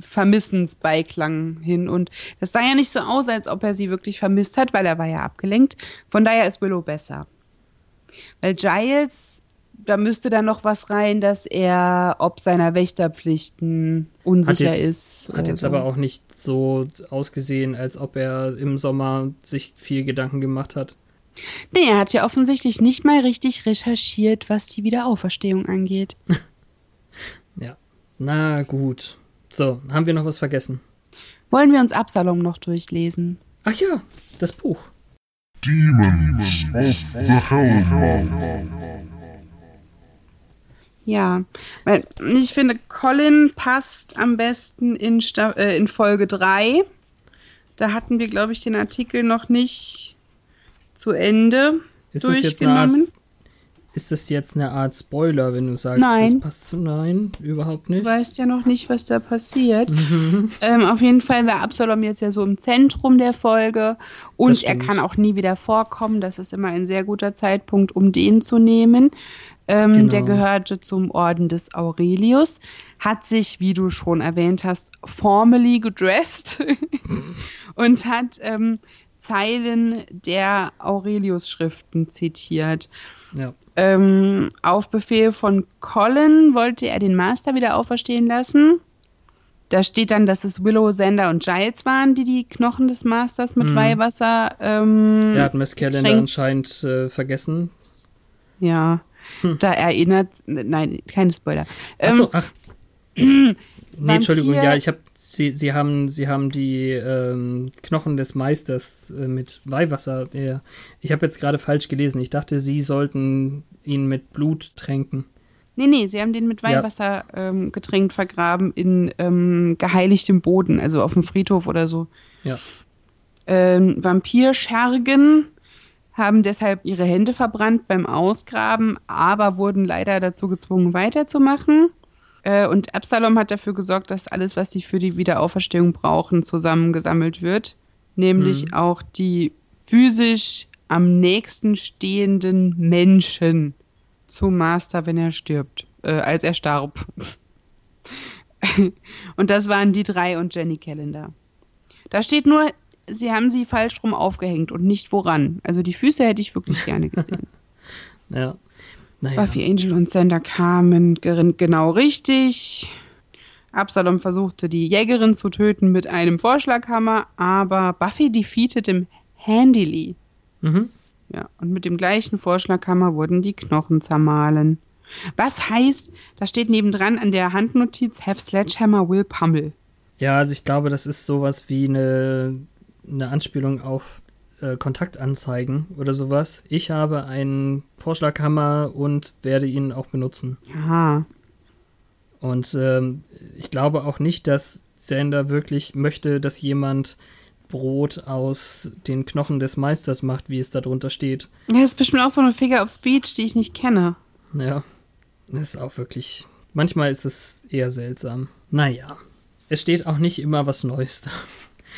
Vermissensbeiklang hin. Und das sah ja nicht so aus, als ob er sie wirklich vermisst hat, weil er war ja abgelenkt. Von daher ist Willow besser. Weil Giles, da müsste dann noch was rein, dass er ob seiner Wächterpflichten unsicher hat jetzt, ist. Hat jetzt so. aber auch nicht so ausgesehen, als ob er im Sommer sich viel Gedanken gemacht hat. Nee, er hat ja offensichtlich nicht mal richtig recherchiert, was die Wiederauferstehung angeht. Na gut. So, haben wir noch was vergessen? Wollen wir uns Absalom noch durchlesen? Ach ja, das Buch. Demons of the Hellmouth. Ja, weil ich finde, Colin passt am besten in, Sta äh, in Folge 3. Da hatten wir, glaube ich, den Artikel noch nicht zu Ende ist durchgenommen. Das jetzt eine Art, ist das jetzt eine Art Spoiler, wenn du sagst, Nein. das passt zu Nein? Überhaupt nicht? Du weißt ja noch nicht, was da passiert. Mhm. Ähm, auf jeden Fall war Absalom jetzt ja so im Zentrum der Folge und er kann auch nie wieder vorkommen. Das ist immer ein sehr guter Zeitpunkt, um den zu nehmen. Ähm, Genau. Der gehörte zum Orden des Aurelius, hat sich, wie du schon erwähnt hast, formally gedressed und hat ähm, Zeilen der Aurelius-Schriften zitiert. Ja. Ähm, auf Befehl von Colin wollte er den Master wieder auferstehen lassen. Da steht dann, dass es Willow, Sander und Giles waren, die die Knochen des Masters mit Mhm. Weihwasser. Ähm, Er hat Miss Calendar anscheinend äh, vergessen. ja, Hm. da erinnert. Nein, keine Spoiler. Ähm, Achso, ach. nee, Entschuldigung, ja, ich habe Sie, sie, haben, sie haben die ähm, Knochen des Meisters äh, mit Weihwasser. Der, ich habe jetzt gerade falsch gelesen. Ich dachte, sie sollten ihn mit Blut tränken. Nee, nee, sie haben den mit Ja. Weihwasser ähm, getränkt vergraben in ähm, geheiligtem Boden, also auf dem Friedhof oder so. Ja. Ähm, Vampirschergen haben deshalb ihre Hände verbrannt beim Ausgraben, aber wurden leider dazu gezwungen, weiterzumachen. Äh, und Absalom hat dafür gesorgt, dass alles, was sie für die Wiederauferstehung brauchen, zusammengesammelt wird. Nämlich Mhm. auch die physisch am nächsten stehenden Menschen zum Master, wenn er stirbt, äh, als er starb. und das waren die drei und Jenny Callender. Da steht nur, sie haben sie falsch rum aufgehängt und nicht woran. Also die Füße hätte ich wirklich gerne gesehen. Ja. Naja. Buffy, Angel und Sander kamen genau richtig. Absalom versuchte die Jägerin zu töten mit einem Vorschlaghammer, aber Buffy defeated him handily. Mhm. Ja, und mit dem gleichen Vorschlaghammer wurden die Knochen zermahlen. Was heißt, da steht nebendran an der Handnotiz, have Sledgehammer will pummel. Ja, also ich glaube, das ist sowas wie eine, eine Anspielung auf äh, Kontaktanzeigen oder sowas. Ich habe einen Vorschlaghammer und werde ihn auch benutzen. Aha. Und ähm, ich glaube auch nicht, dass Sander wirklich möchte, dass jemand Brot aus den Knochen des Meisters macht, wie es da drunter steht. Ja, das ist bestimmt auch so eine Figure of Speech, die ich nicht kenne. Ja, das ist auch wirklich. Manchmal ist es eher seltsam. Naja, es steht auch nicht immer was Neues da.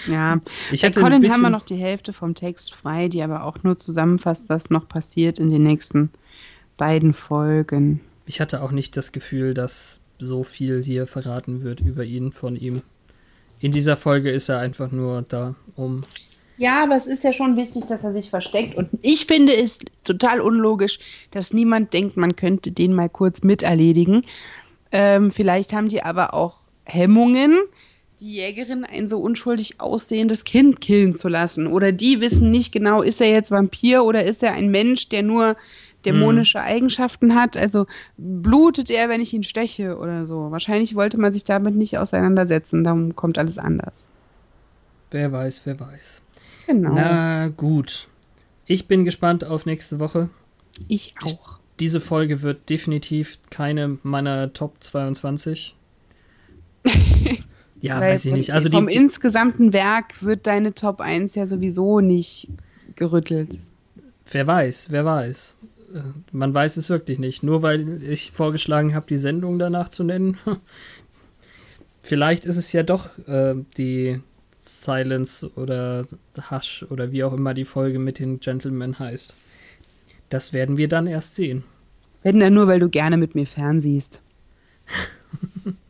Ja, Ich bei hätte ein Colin haben wir bisschen- noch die Hälfte vom Text frei, die aber auch nur zusammenfasst, was noch passiert in den nächsten beiden Folgen. Ich hatte auch nicht das Gefühl, dass so viel hier verraten wird über ihn von ihm. In dieser Folge ist er einfach nur da, um. Ja, aber es ist ja schon wichtig, dass er sich versteckt. Und ich finde es total unlogisch, dass niemand denkt, man könnte den mal kurz miterledigen. Ähm, vielleicht haben die aber auch Hemmungen, die Jägerin ein so unschuldig aussehendes Kind killen zu lassen. Oder die wissen nicht genau, ist er jetzt Vampir oder ist er ein Mensch, der nur dämonische Eigenschaften hat. Also blutet er, wenn ich ihn steche oder so. Wahrscheinlich wollte man sich damit nicht auseinandersetzen. Darum kommt alles anders. Wer weiß, wer weiß. Genau. Na gut. Ich bin gespannt auf nächste Woche. ich auch. Diese Folge wird definitiv keine meiner Top 22. ja, Weil weiß ich nicht. Also vom die, die, insgesamten Werk wird deine Top 1 ja sowieso nicht gerüttelt. wer weiß, wer weiß. Äh, Man weiß es wirklich nicht. Nur weil ich vorgeschlagen habe, die Sendung danach zu nennen. Vielleicht ist es ja doch äh, die Silence oder Hush oder wie auch immer die Folge mit den Gentlemen heißt. Das werden wir dann erst sehen. Wenn dann nur, weil du gerne mit mir fernsiehst.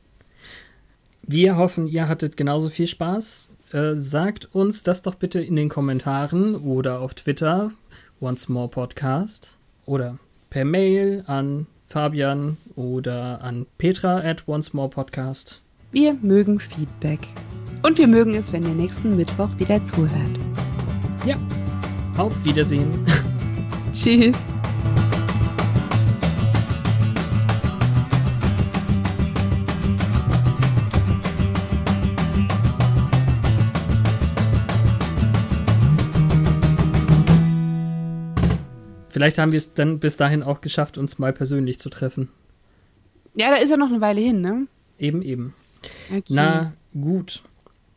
Wir hoffen, ihr hattet genauso viel Spaß. Äh, sagt uns das doch bitte in den Kommentaren oder auf Twitter, Once More Podcast, oder per Mail an Fabian oder an Petra at Once More Podcast. Wir mögen Feedback. Und wir mögen es, wenn ihr nächsten Mittwoch wieder zuhört. Ja, auf Wiedersehen. Tschüss. Vielleicht haben wir es dann bis dahin auch geschafft, uns mal persönlich zu treffen. Ja, da ist ja noch eine Weile hin, ne? Eben, eben. Okay. Na gut.